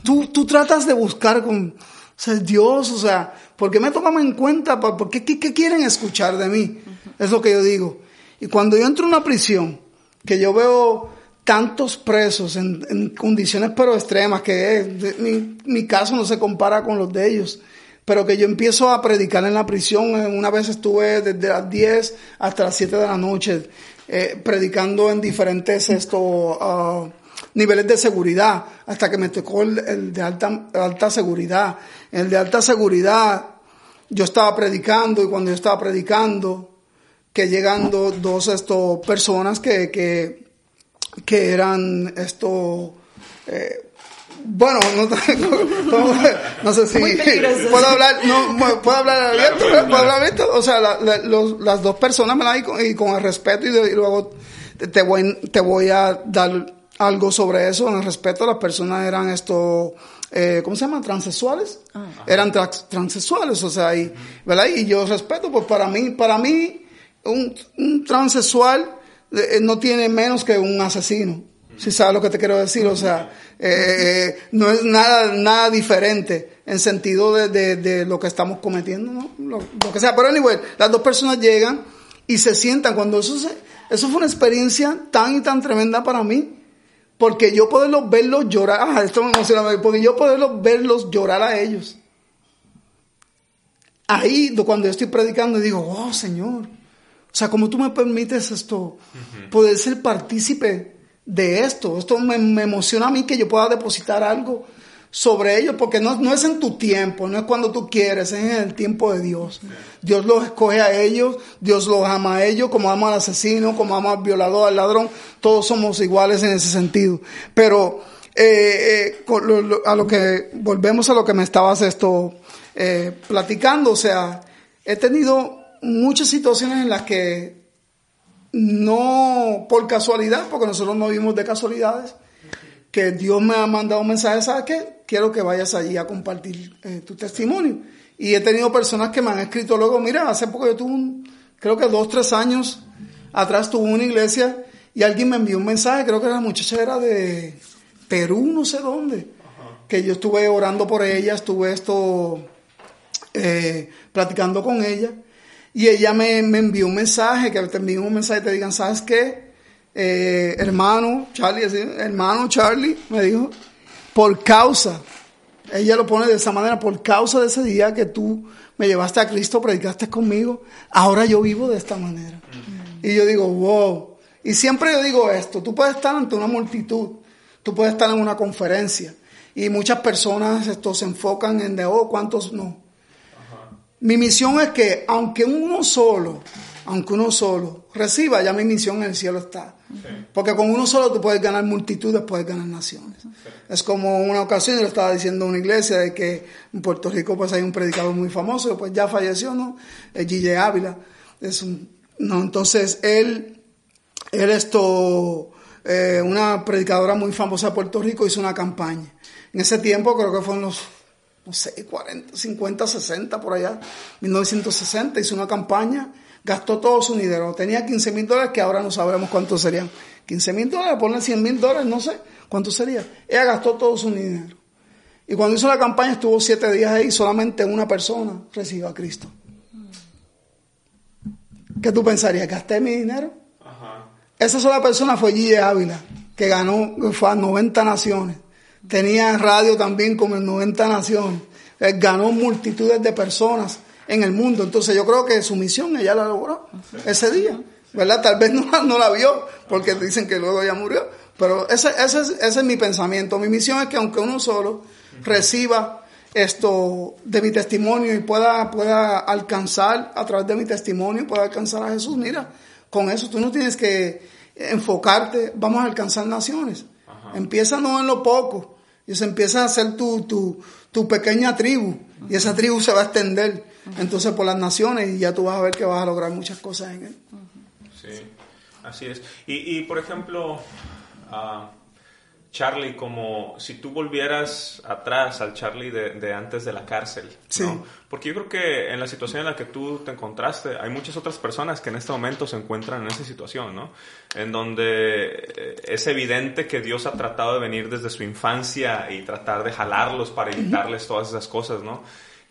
Tú, tú tratas de buscar con, o sea, Dios, o sea, ¿por qué me toman en cuenta? ¿Por qué, qué, quieren escuchar de mí? Es lo que yo digo. Y cuando yo entro en una prisión, que yo veo tantos presos en, condiciones pero extremas, que mi, mi, caso no se compara con los de ellos, pero que yo empiezo a predicar en la prisión, una vez estuve desde las 10 hasta las 7 de la noche, eh, predicando en diferentes esto, ah, niveles de seguridad, hasta que me tocó el, de alta, alta seguridad. El de alta seguridad, yo estaba predicando y cuando yo estaba predicando, que llegando dos esto, personas que, que, que eran esto, eh, bueno, no, no, sé si puedo hablar, no, puedo hablar abierto, puedo hablar abierto, o sea, las dos personas me la y con, y con el respeto y, luego te voy, te voy a dar algo sobre eso, en el respeto, las personas eran esto, eh, ¿cómo se llaman? Transexuales. Ah. Eran transexuales, o sea, y, ¿verdad? Y yo respeto, pues para mí, para mí, un, un transexual no tiene menos que un asesino. Si sabes lo que te quiero decir, o sea, eh, no es nada, nada diferente en sentido de, de, lo que estamos cometiendo, ¿no? Lo, que sea. Pero anyway, las dos personas llegan y se sientan. Cuando eso eso fue una experiencia tan y tan tremenda para mí, porque yo poderlos verlos llorar, ah, esto me emociona, porque yo poderlos verlos llorar a ellos. Ahí, cuando yo estoy predicando, digo, oh Señor, o sea, como tú me permites esto, poder ser partícipe de esto. Esto me, emociona a mí que yo pueda depositar algo sobre ellos, porque no, no, es en tu tiempo, no es cuando tú quieres, es en el tiempo de Dios. Dios los escoge a ellos, Dios los ama a ellos, como ama al asesino, como ama al violador, al ladrón, todos somos iguales en ese sentido. Pero eh, eh, a lo que volvemos a lo que me estabas esto eh, platicando, o sea, he tenido muchas situaciones en las que no por casualidad, porque nosotros no vimos de casualidades, que Dios me ha mandado un mensaje, ¿sabes qué? Quiero que vayas allí a compartir eh, tu testimonio. Y he tenido personas que me han escrito luego, mira, hace poco yo tuve un, creo que dos, tres años atrás tuve una iglesia y alguien me envió un mensaje, creo que la muchacha era de Perú, no sé dónde, que yo estuve orando por ella, estuve esto, eh, platicando con ella y ella me, envió un mensaje, que te envíen un mensaje y te digan, ¿sabes qué? Eh, hermano Charlie, hermano Charlie, me dijo, por causa, ella lo pone de esa manera, por causa de ese día que tú me llevaste a Cristo, predicaste conmigo, ahora yo vivo de esta manera. Y yo digo, wow. Y siempre yo digo esto, tú puedes estar ante una multitud, tú puedes estar en una conferencia, y muchas personas esto se enfocan en de, oh, ¿cuántos no? Mi misión es que aunque uno solo, aunque uno solo reciba, ya mi misión en el cielo está. Porque con uno solo tú puedes ganar multitudes, puedes ganar naciones. Es como una ocasión, yo le estaba diciendo a una iglesia de que en Puerto Rico pues hay un predicador muy famoso, pues ya falleció, ¿no? El Gille Ávila. Es un, no, entonces él, él esto, eh, una predicadora muy famosa de Puerto Rico hizo una campaña. En ese tiempo creo que fueron los no sé, 40, 50, 60 por allá, 1960, hizo una campaña, gastó todo su dinero, tenía 15 mil dólares que ahora no sabremos cuántos serían. 15 mil dólares, ponle 100 mil dólares, no sé cuánto sería. Ella gastó todo su dinero. Y cuando hizo la campaña estuvo siete días ahí, solamente una persona recibió a Cristo. ¿Qué tú pensarías? ¿Gasté mi dinero? Esa sola persona fue Gille Ávila, que ganó, fue a 90 naciones tenía radio también como en 90 naciones, ganó multitudes de personas en el mundo. Entonces yo creo que su misión ella la logró ese día, ¿verdad? Tal vez no, no la vio porque dicen que luego ya murió, pero ese, ese, es, ese es mi pensamiento. Mi misión es que aunque uno solo reciba esto de mi testimonio y pueda, pueda alcanzar a través de mi testimonio, pueda alcanzar a Jesús, mira, con eso tú no tienes que enfocarte, vamos a alcanzar naciones. Empieza no en lo poco, y se empieza a hacer tu, tu, tu pequeña tribu, y esa tribu se va a extender entonces por las naciones y ya tú vas a ver que vas a lograr muchas cosas en él.
Sí. Así es. Y, y por ejemplo, ah, Charlie, como si tú volvieras atrás al Charlie de, de antes de la cárcel, ¿no?
Sí.
Porque yo creo que en la situación en la que tú te encontraste, hay muchas otras personas que en este momento se encuentran en esa situación, ¿no? En donde eh, es evidente que Dios ha tratado de venir desde su infancia y tratar de jalarlos para evitarles todas esas cosas, ¿no?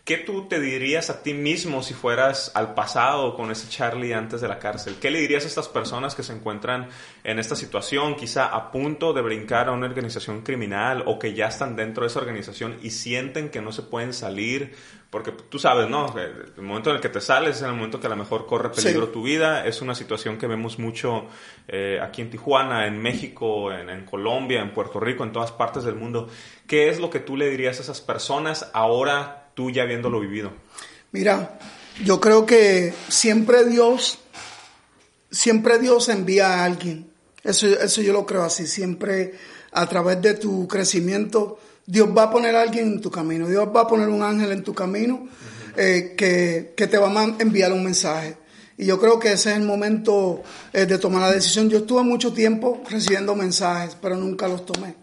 ¿Qué tú te dirías a ti mismo si fueras al pasado con ese Charlie antes de la cárcel? ¿Qué le dirías a estas personas que se encuentran en esta situación, quizá a punto de brincar a una organización criminal o que ya están dentro de esa organización y sienten que no se pueden salir? Porque tú sabes, ¿no? El momento en el que te sales es en el momento que a lo mejor corre peligro
Sí.
tu vida. Es una situación que vemos mucho eh, aquí en Tijuana, en México, en, en Colombia, en Puerto Rico, en todas partes del mundo. ¿Qué es lo que tú le dirías a esas personas ahora tú ya habiéndolo vivido?
Mira, yo creo que siempre Dios, siempre Dios envía a alguien. Eso, eso yo lo creo así. Siempre a través de tu crecimiento, Dios va a poner a alguien en tu camino. Dios va a poner un ángel en tu camino eh, que, que te va a enviar un mensaje. Y yo creo que ese es el momento eh, de tomar la decisión. Yo estuve mucho tiempo recibiendo mensajes, pero nunca los tomé.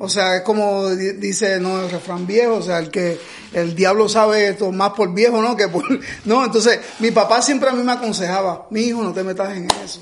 O sea, es como di- dice no el refrán viejo, o sea, el que el diablo sabe esto más por viejo, ¿no? Que por no, entonces mi papá siempre a mí me aconsejaba, "Mi hijo, no te metas en eso.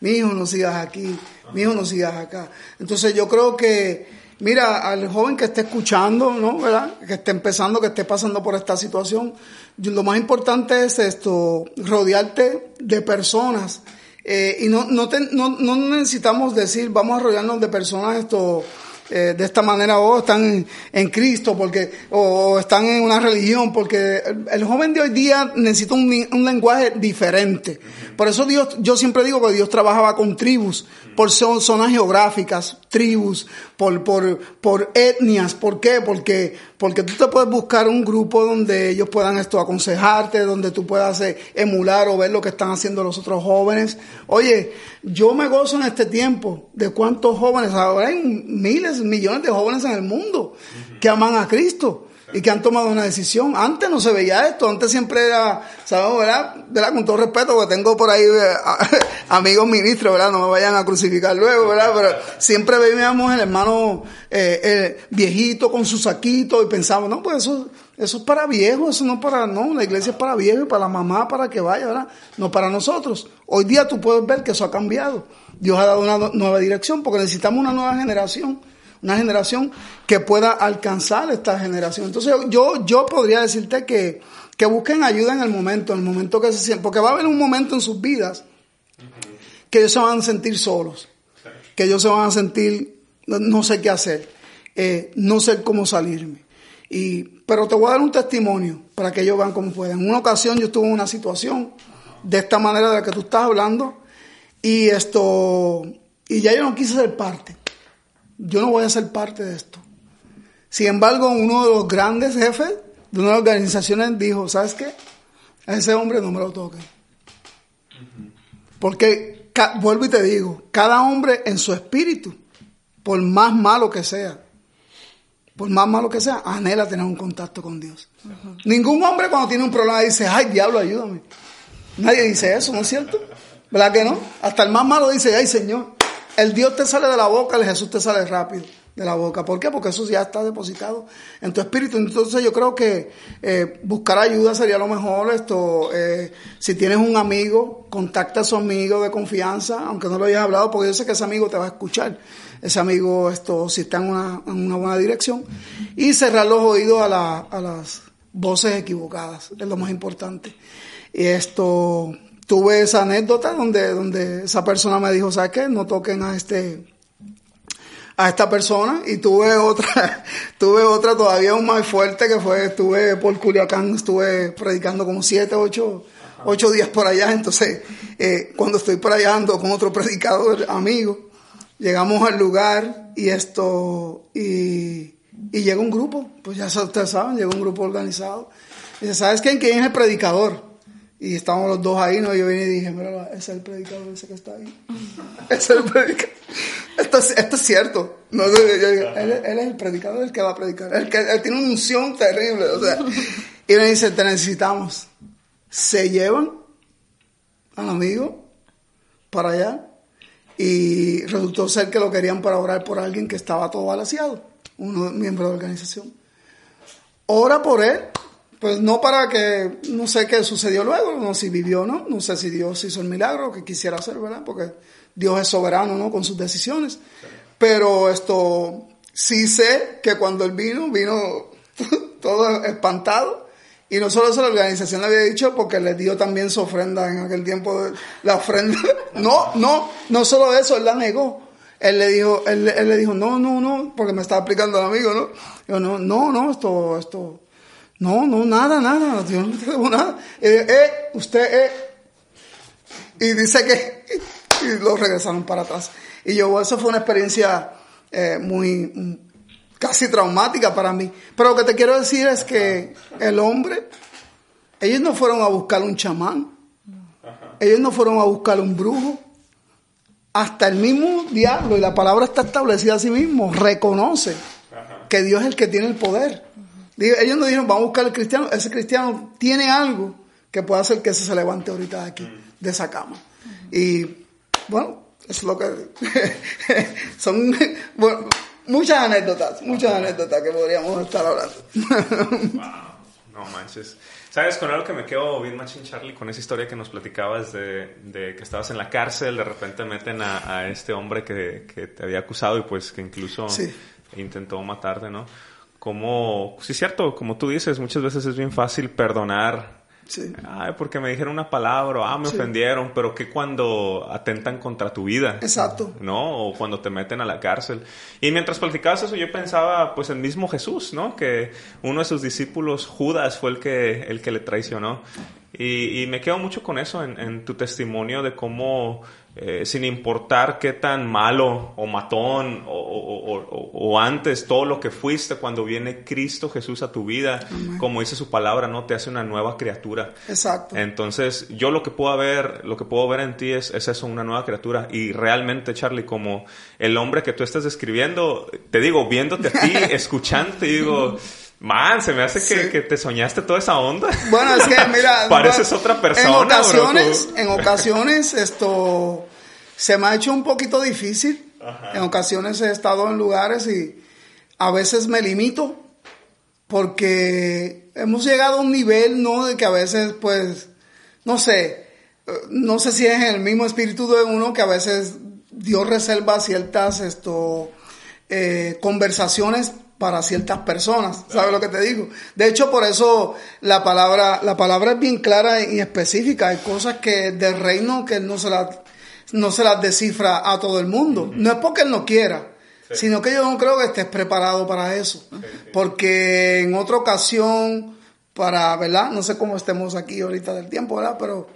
Mi hijo, no sigas aquí. Mi hijo, no sigas acá." Entonces yo creo que mira, al joven que esté escuchando, ¿no? ¿Verdad? Que esté empezando, que esté pasando por esta situación, lo más importante es esto, rodearte de personas eh, y no, no, te- no, no necesitamos decir, vamos a rodearnos de personas esto, eh, de esta manera, o están en, Cristo, porque, o están en una religión, porque el, joven de hoy día necesita un, lenguaje diferente. Por eso Dios, yo siempre digo que Dios trabajaba con tribus, por zo- zonas geográficas, tribus, por, por, por etnias. ¿Por qué? Porque, porque tú te puedes buscar un grupo donde ellos puedan esto aconsejarte, donde tú puedas eh, emular o ver lo que están haciendo los otros jóvenes. Oye, yo me gozo en este tiempo de cuántos jóvenes, ahora hay miles, millones de jóvenes en el mundo que aman a Cristo y que han tomado una decisión. Antes no se veía esto, antes siempre era, ¿sabes? ¿verdad? ¿verdad? Con todo respeto, que tengo por ahí eh, amigos ministros, ¿verdad? No me vayan a crucificar luego, ¿verdad? Pero siempre veíamos el hermano eh, viejito con su saquito y pensamos, no, pues eso, eso es para viejos, eso no es para, no, la iglesia es para viejos y para la mamá para que vaya, ¿verdad? No para nosotros. Hoy día tú puedes ver que eso ha cambiado. Dios ha dado una nueva dirección porque necesitamos una nueva generación una generación que pueda alcanzar esta generación. Entonces yo, yo podría decirte que, que busquen ayuda en el momento, en el momento que se sienten, porque va a haber un momento en sus vidas que ellos se van a sentir solos, que ellos se van a sentir, no, sé qué hacer, eh, no sé cómo salirme. Y, pero te voy a dar un testimonio para que ellos vean cómo pueden. En una ocasión yo estuve en una situación de esta manera de la que tú estás hablando y esto, y ya yo no quise ser parte yo no voy a ser parte de esto. Sin embargo, uno de los grandes jefes de una de las organizaciones dijo, ¿sabes qué? A ese hombre no me lo toquen. Porque, vuelvo y te digo, cada hombre en su espíritu, por más malo que sea, por más malo que sea, anhela tener un contacto con Dios. Ningún hombre cuando tiene un problema dice, ay, diablo, ayúdame. Nadie dice eso, ¿no es cierto? ¿Verdad que no? Hasta el más malo dice, ay, Señor. El Dios te sale de la boca, el Jesús te sale rápido de la boca. ¿Por qué? Porque eso ya está depositado en tu espíritu. Entonces yo creo que eh, buscar ayuda sería lo mejor. Esto, eh, si tienes un amigo, contacta a su amigo de confianza, aunque no lo hayas hablado, porque yo sé que ese amigo te va a escuchar. Ese amigo, esto, si está en una, en una buena dirección. Y cerrar los oídos a, a las voces equivocadas, es lo más importante. Y esto, tuve esa anécdota donde, donde esa persona me dijo, ¿sabes qué? No toquen a este, a esta persona. Y tuve otra, tuve otra todavía aún más fuerte que fue, estuve por Culiacán, estuve predicando como siete, ocho, ocho días por allá. Entonces, eh, cuando estoy por allá ando con otro predicador amigo, llegamos al lugar y esto, y, llega un grupo, pues ya ustedes saben, llega un grupo organizado. Y dice, ¿sabes quién? ¿Quién es el predicador? Y estábamos los dos ahí, ¿no? Yo vine y dije, mira, ese es el predicador ese que está ahí. ese es el predicador. Esto es, esto es cierto. No, yo- yo digo, él, él es el predicador, el que va a predicar. El que él tiene una unción terrible. O sea, y me dice, te necesitamos. Se llevan al amigo para allá. y resultó ser que lo querían para orar por alguien que estaba todo balanceado, uno miembro de la organización. Ora por él, pues no para que, no sé qué sucedió luego, no si vivió no, no sé si Dios hizo el milagro que quisiera hacer, ¿verdad? Porque Dios es soberano, ¿no? Con sus decisiones. Pero esto, sí sé que cuando él vino, vino todo espantado. Y no solo eso, la organización le había dicho porque le dio también su ofrenda en aquel tiempo, la ofrenda. No, no, no solo eso, él la negó. Él le dijo, él, le dijo, no, no, no, porque me estaba explicando el amigo, ¿no? Yo, no, no, no, esto, esto, no, no, nada, nada, yo no te debo nada. Eh, eh, usted, eh. Y dice que, y lo regresaron para atrás. Y yo, eso fue una experiencia eh, muy, casi traumática para mí. Pero lo que te quiero decir es que el hombre, ellos no fueron a buscar un chamán, ellos no fueron a buscar un brujo. Hasta el mismo diablo, y la palabra está establecida a sí mismo, reconoce que Dios es el que tiene el poder. Ellos no dijeron, vamos a buscar al cristiano, ese cristiano tiene algo que puede hacer que se levante ahorita de aquí, de esa cama. Y bueno, es lo que son muchas anécdotas, muchas anécdotas que podríamos estar hablando.
wow, no manches. ¿Sabes? Con algo que me quedo bien machín, Charlie, con esa historia que nos platicabas de, de que estabas en la cárcel, de repente meten a, a este hombre que, que, te había acusado y pues que incluso intentó matarte, ¿no? Como, sí es cierto, como tú dices, muchas veces es bien fácil perdonar Sí. Ay, porque me dijeron una palabra, ah, me ofendieron, pero que cuando atentan contra tu vida.
Exacto.
¿No? O cuando te meten a la cárcel. Y mientras platicabas eso, yo pensaba, pues, el mismo Jesús, ¿no? Que uno de sus discípulos, Judas, fue el que, el que le traicionó. Y, y me quedo mucho con eso en, en tu testimonio de cómo eh, sin importar qué tan malo o matón o, antes todo lo que fuiste cuando viene Cristo Jesús a tu vida, como dice su palabra, no te hace una nueva criatura.
Exacto.
Entonces, yo lo que puedo ver, lo que puedo ver en ti es, eso, una nueva criatura. Y realmente, Charlie, como el hombre que tú estás describiendo, te digo, viéndote a ti, escuchándote, digo, Man, se me hace que, te soñaste toda esa onda.
Bueno, es que mira,
pareces otra persona. En
ocasiones, en ocasiones esto se me ha hecho un poquito difícil. En ocasiones he estado en lugares y a veces me limito porque hemos llegado a un nivel, ¿no? De que a veces, pues, no sé, no sé si es el mismo espíritu de uno que a veces Dios reserva ciertas esto, eh, conversaciones para ciertas personas, ¿sabes lo que te digo? De hecho, por eso la palabra, la palabra es bien clara y específica. Hay cosas que del reino que no se las, no se las descifra a todo el mundo. No es porque él no quiera, sino que yo no creo que estés preparado para eso. Porque en otra ocasión, para, ¿verdad? No sé cómo estemos aquí ahorita del tiempo, ¿verdad? Pero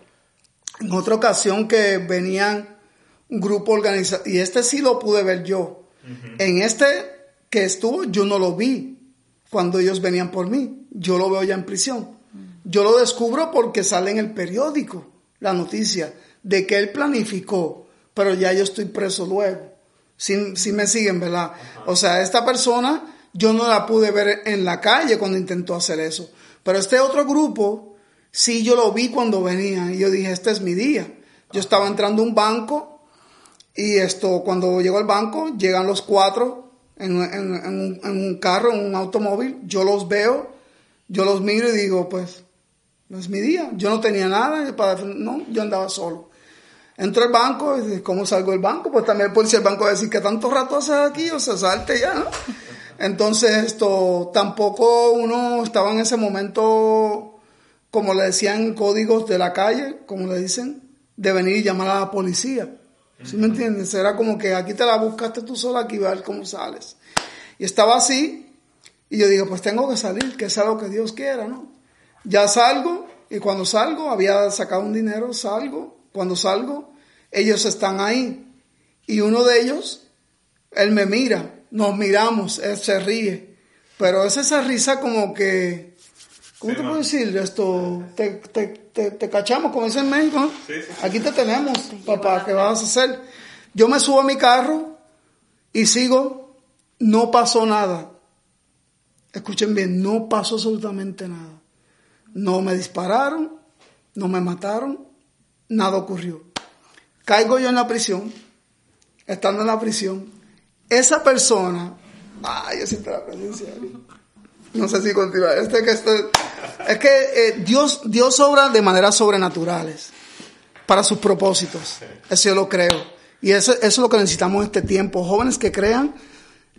en otra ocasión que venían un grupo organizado, y este sí lo pude ver yo. En este que estuvo, yo no lo vi cuando ellos venían por mí. Yo lo veo ya en prisión. Yo lo descubro porque sale en el periódico la noticia de que él planificó, pero ya yo estoy preso luego. Si, si me siguen, ¿verdad? O sea, esta persona yo no la pude ver en la calle cuando intentó hacer eso. Pero este otro grupo, sí yo lo vi cuando venía y yo dije, este es mi día. Yo estaba entrando a un banco y esto, cuando llego al banco, llegan los cuatro en, un, carro, en un automóvil, yo los veo, yo los miro y digo, pues, no es mi día. Yo no tenía nada, para, no, yo andaba solo. Entro al banco, y ¿cómo salgo del banco? Pues también el policía del banco va a decir, ¿qué tanto rato haces aquí? O sea, salte ya, ¿no? Entonces, esto, tampoco uno estaba en ese momento, como le decían códigos de la calle, como le dicen, de venir y llamar a la policía. ¿Sí me entiendes? Era como que aquí te la buscaste tú sola, aquí va a ver cómo sales. Y estaba así, y yo digo, pues tengo que salir, que sea lo que Dios quiera, ¿no? Ya salgo, y cuando salgo, había sacado un dinero, salgo, cuando salgo, ellos están ahí. Y uno de ellos, él me mira, nos miramos, él se ríe. Pero es esa risa como que ¿Cómo te puedo decir esto? Te, te, te, cachamos, como dicen en México. Aquí te tenemos, papá, ¿qué vas a hacer? Yo me subo a mi carro y sigo, no pasó nada. Escuchen bien, no pasó absolutamente nada. No me dispararon, no me mataron, nada ocurrió. Caigo yo en la prisión estando en la prisión, esa persona, ay, yo siento la presencia. No sé si continuar. Este que esto- es que eh, Dios, Dios obra de maneras sobrenaturales para sus propósitos. Eso yo lo creo. Y eso, eso es lo que necesitamos en este tiempo. Jóvenes que crean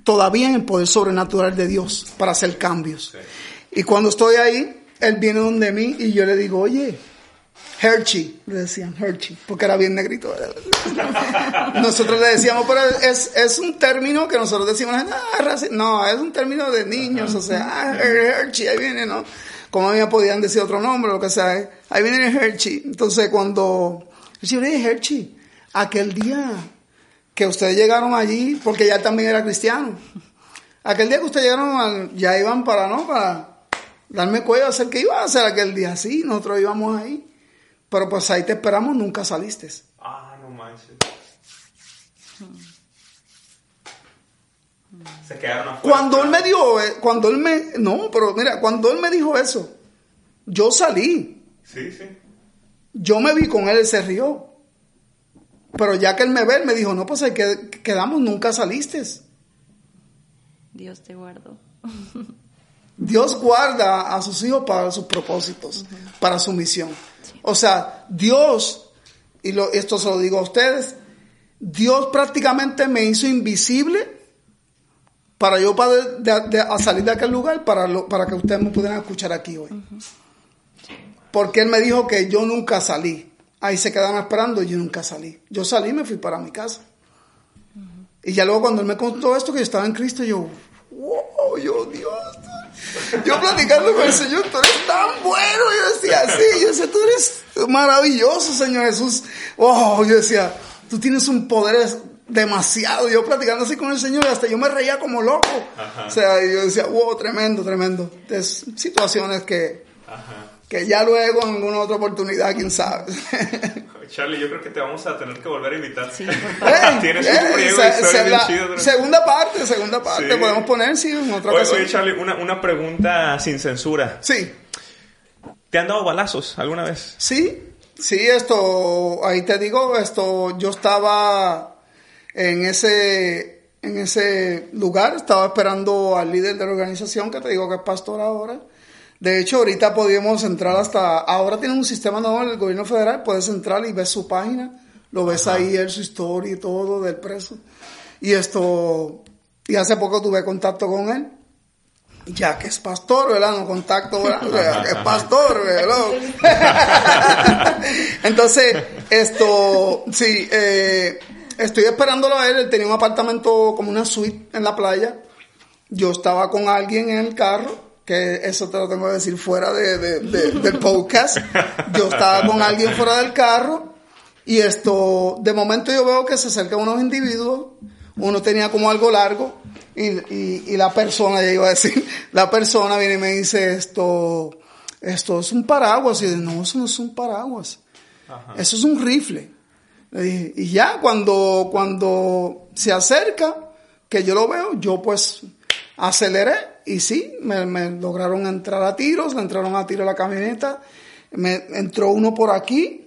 todavía en el poder sobrenatural de Dios para hacer cambios. Y cuando estoy ahí, Él viene donde mí y yo le digo, oye, Hershey, le decían Hershey, porque era bien negrito. nosotros le decíamos, pero es, es un término que nosotros decimos, "Ah, raci-". no, es un término de niños, o sea, ah, Hershey, ahí viene, ¿no? Como a mí me podían decir otro nombre, lo que sea, ¿eh? ahí viene Hershey. Entonces cuando, yo le dije, Hershey, aquel día que ustedes llegaron allí, porque ya también era cristiano, aquel día que ustedes llegaron, al- ya iban para, ¿no? Para darme cuello a hacer que iba a hacer aquel día, sí, nosotros íbamos ahí. Pero pues ahí te esperamos, nunca saliste.
Ah, no manches. Se quedaron afuera.
Cuando él me dio, eh, cuando él me, no, pero mira, cuando él me dijo eso, yo salí,
Sí, sí.
yo me vi con él, él se rió. Pero ya que él me ve, él me dijo, no, pues ahí que- quedamos, nunca saliste.
Dios te guardó.
Dios guarda a sus hijos para sus propósitos, para su misión. O sea, Dios, y esto se lo digo a ustedes, Dios prácticamente me hizo invisible para yo poder salir de aquel lugar para, para que ustedes me pudieran escuchar aquí hoy. Porque Él me dijo que yo nunca salí. Ahí se quedaron esperando y yo nunca salí. Yo salí y me fui para mi casa. Y ya luego cuando Él me contó esto, que yo estaba en Cristo, yo, wow, yo, Dios. Yo platicando con el Señor, tú eres tan bueno. Yo decía, sí, yo decía, tú eres maravilloso, Señor Jesús. Wow, yo decía, tú tienes un poder demasiado. Yo platicando así con el Señor, hasta yo me reía como loco.
Ajá.
O sea, yo decía, wow, tremendo, tremendo. Es situaciones que,
Ajá.
Que ya luego en alguna otra oportunidad, quién sabe.
Charlie, yo creo que te vamos a tener que volver a invitar.
Sí,
Tienes un friego
se- se-
bien
la-
chidas, bro.
Segunda parte, segunda parte.
Sí.
Podemos poner, sí, en otra
Oye,
ocasión.
oye, Charlie, una, una pregunta sin censura.
Sí.
¿Te han dado balazos alguna vez?
Sí, sí, esto, ahí te digo, esto, yo estaba en ese, en ese lugar, estaba esperando al líder de la organización, que te digo que es pastor ahora. De hecho, ahorita podíamos entrar hasta, ahora tiene un sistema nuevo en el gobierno federal, puedes entrar y ves su página, lo ves ahí, él, su historia y todo del preso. Y esto, y hace poco tuve contacto con él. Ya que es pastor, ¿verdad? No contacto, ¿verdad? Ya que es pastor, ¿verdad? Entonces, esto, sí, eh, estoy esperándolo a él. Él tenía un apartamento como una suite en la playa. Yo estaba con alguien en el carro, que eso te lo tengo que decir fuera de, de- de- del podcast. Yo estaba con alguien fuera del carro y esto, de momento yo veo que se acercan unos individuos. Uno tenía como algo largo y, y- y la persona, ya iba a decir, la persona viene y me dice esto, esto es un paraguas. Y yo, no, eso no es un paraguas. Eso es un rifle. Le dije, y ya cuando, cuando se acerca, que yo lo veo, yo pues aceleré y sí, me, me lograron entrar a tiros, le entraron a tiro a la camioneta, me entró uno por aquí,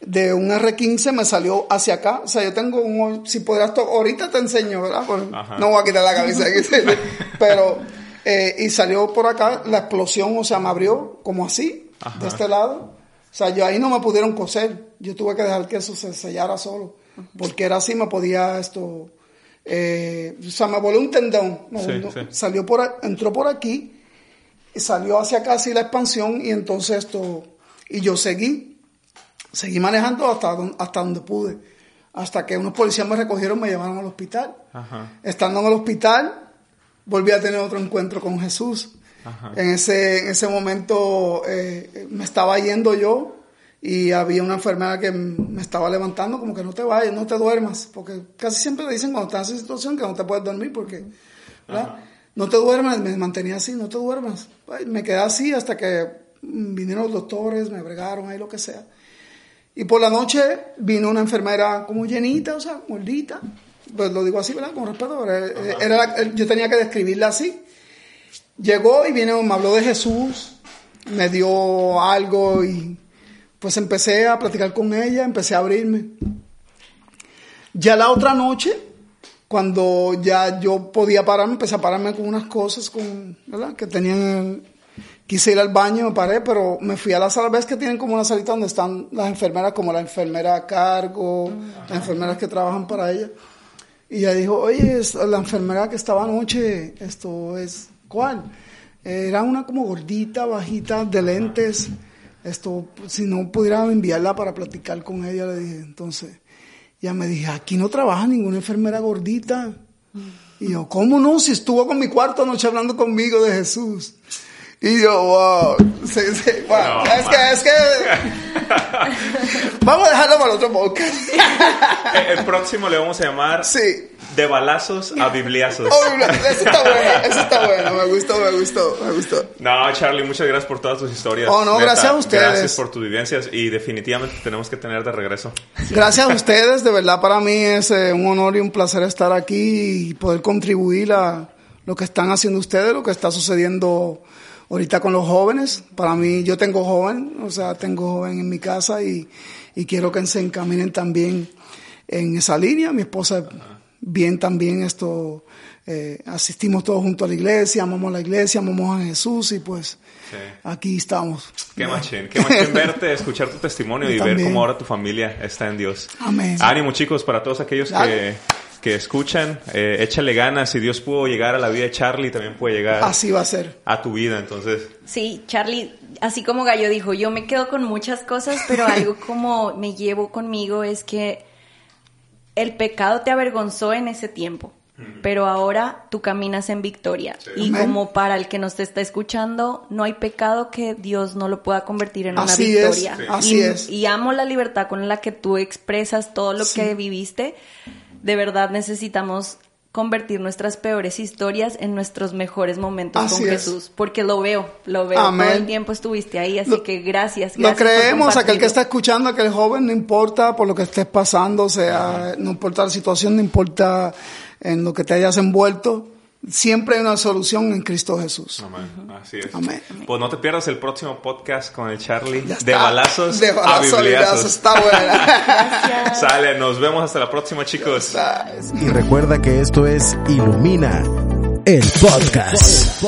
de un R15 me salió hacia acá, o sea, yo tengo un, si podrás, to- ahorita te enseño, ¿verdad? Pues, no voy a quitar la camisa, pero, eh, y salió por acá, la explosión, o sea, me abrió como así,
Ajá.
de este lado, o sea, yo ahí no me pudieron coser. Yo tuve que dejar que eso se sellara solo. Porque era así, me podía esto. Eh, o sea, me voló un tendón. No,
Sí,
no,
sí.
Salió por, entró por aquí, y salió hacia acá así la expansión, y entonces esto. Y yo seguí. Seguí manejando hasta, don- hasta donde pude. Hasta que unos policías me recogieron, me llevaron al hospital.
Ajá.
Estando en el hospital, volví a tener otro encuentro con Jesús.
Ajá.
En ese, en ese momento eh, me estaba yendo yo y había una enfermera que me estaba levantando como que no te vayas, no te duermas, porque casi siempre le dicen cuando estás en esa situación que no te puedes dormir porque, ¿verdad? No te duermas, me mantenía así, no te duermas. Me quedé así hasta que vinieron los doctores, me bregaron ahí lo que sea. Y por la noche vino una enfermera como llenita, o sea, gordita. Pues lo digo así, ¿verdad? Con respeto. Era la- yo tenía que describirla así. Llegó y vino, me habló de Jesús, me dio algo y pues empecé a platicar con ella, empecé a abrirme. Ya la otra noche, cuando ya yo podía pararme, empecé a pararme con unas cosas con, ¿verdad? que tenían quise ir al baño, me paré, pero me fui a la sala. ¿Ves que tienen como una salita donde están las enfermeras, como la enfermera a cargo, las enfermeras que trabajan para ella? Y ella dijo, oye, la enfermera que estaba anoche, esto es, ¿cuál? Era una como gordita, bajita, de lentes. Esto, si no pudiera enviarla para platicar con ella, le dije, entonces, ya me dije, aquí no trabaja ninguna enfermera gordita. Y yo, ¿cómo no? Si estuvo con mi cuarto anoche hablando conmigo de Jesús. Y yo, wow. Sí, sí, wow. es que, es que. vamos a dejarlo para otro podcast.
el próximo le vamos a llamar.
Sí.
De balazos a bibliazos.
Oh, eso está bueno, eso está bueno. Me gustó, me gustó, me gustó.
No, Charlie, muchas gracias por todas tus historias.
Oh, no, gracias a ustedes.
Gracias por tus vivencias y definitivamente tenemos que tener de regreso.
Gracias a ustedes, de verdad para mí es eh, un honor y un placer estar aquí y poder contribuir a lo que están haciendo ustedes, lo que está sucediendo ahorita con los jóvenes, para mí, yo tengo joven, o sea, tengo joven en mi casa y, y quiero que se encaminen también en esa línea. Mi esposa bien también esto, eh, asistimos todos juntos a la iglesia, amamos la iglesia, amamos a Jesús y pues aquí estamos.
Qué machín, qué machín verte, escuchar tu testimonio y, ver cómo ahora tu familia está en Dios.
Amén.
Ánimo chicos, para todos aquellos que que escuchan, eh, échale ganas. Si Dios pudo llegar a la vida de Charlie, también puede llegar.
Así va a ser.
A tu vida, entonces.
Sí, Charlie, así como Gallo dijo, yo me quedo con muchas cosas, pero algo como me llevo conmigo es que el pecado te avergonzó en ese tiempo. Pero ahora tú caminas en victoria. Y como para el que nos está escuchando, no hay pecado que Dios no lo pueda convertir en una victoria.
Así es.
Y amo la libertad con la que tú expresas todo lo que viviste de verdad necesitamos convertir nuestras peores historias en nuestros mejores momentos con Jesús, porque lo veo, lo veo, todo el tiempo estuviste ahí, así que gracias,
gracias. Lo creemos, aquel que está escuchando, aquel joven, no importa por lo que estés pasando, o sea, no importa la situación, no importa en lo que te hayas envuelto, siempre hay una solución en Cristo Jesús.
Amén. Así es. Amén. Pues no te pierdas el próximo podcast con el Charlie de balazos, de balazos a
Está buena.
Sale, nos vemos hasta la próxima, chicos.
Y recuerda que esto es Ilumina el podcast.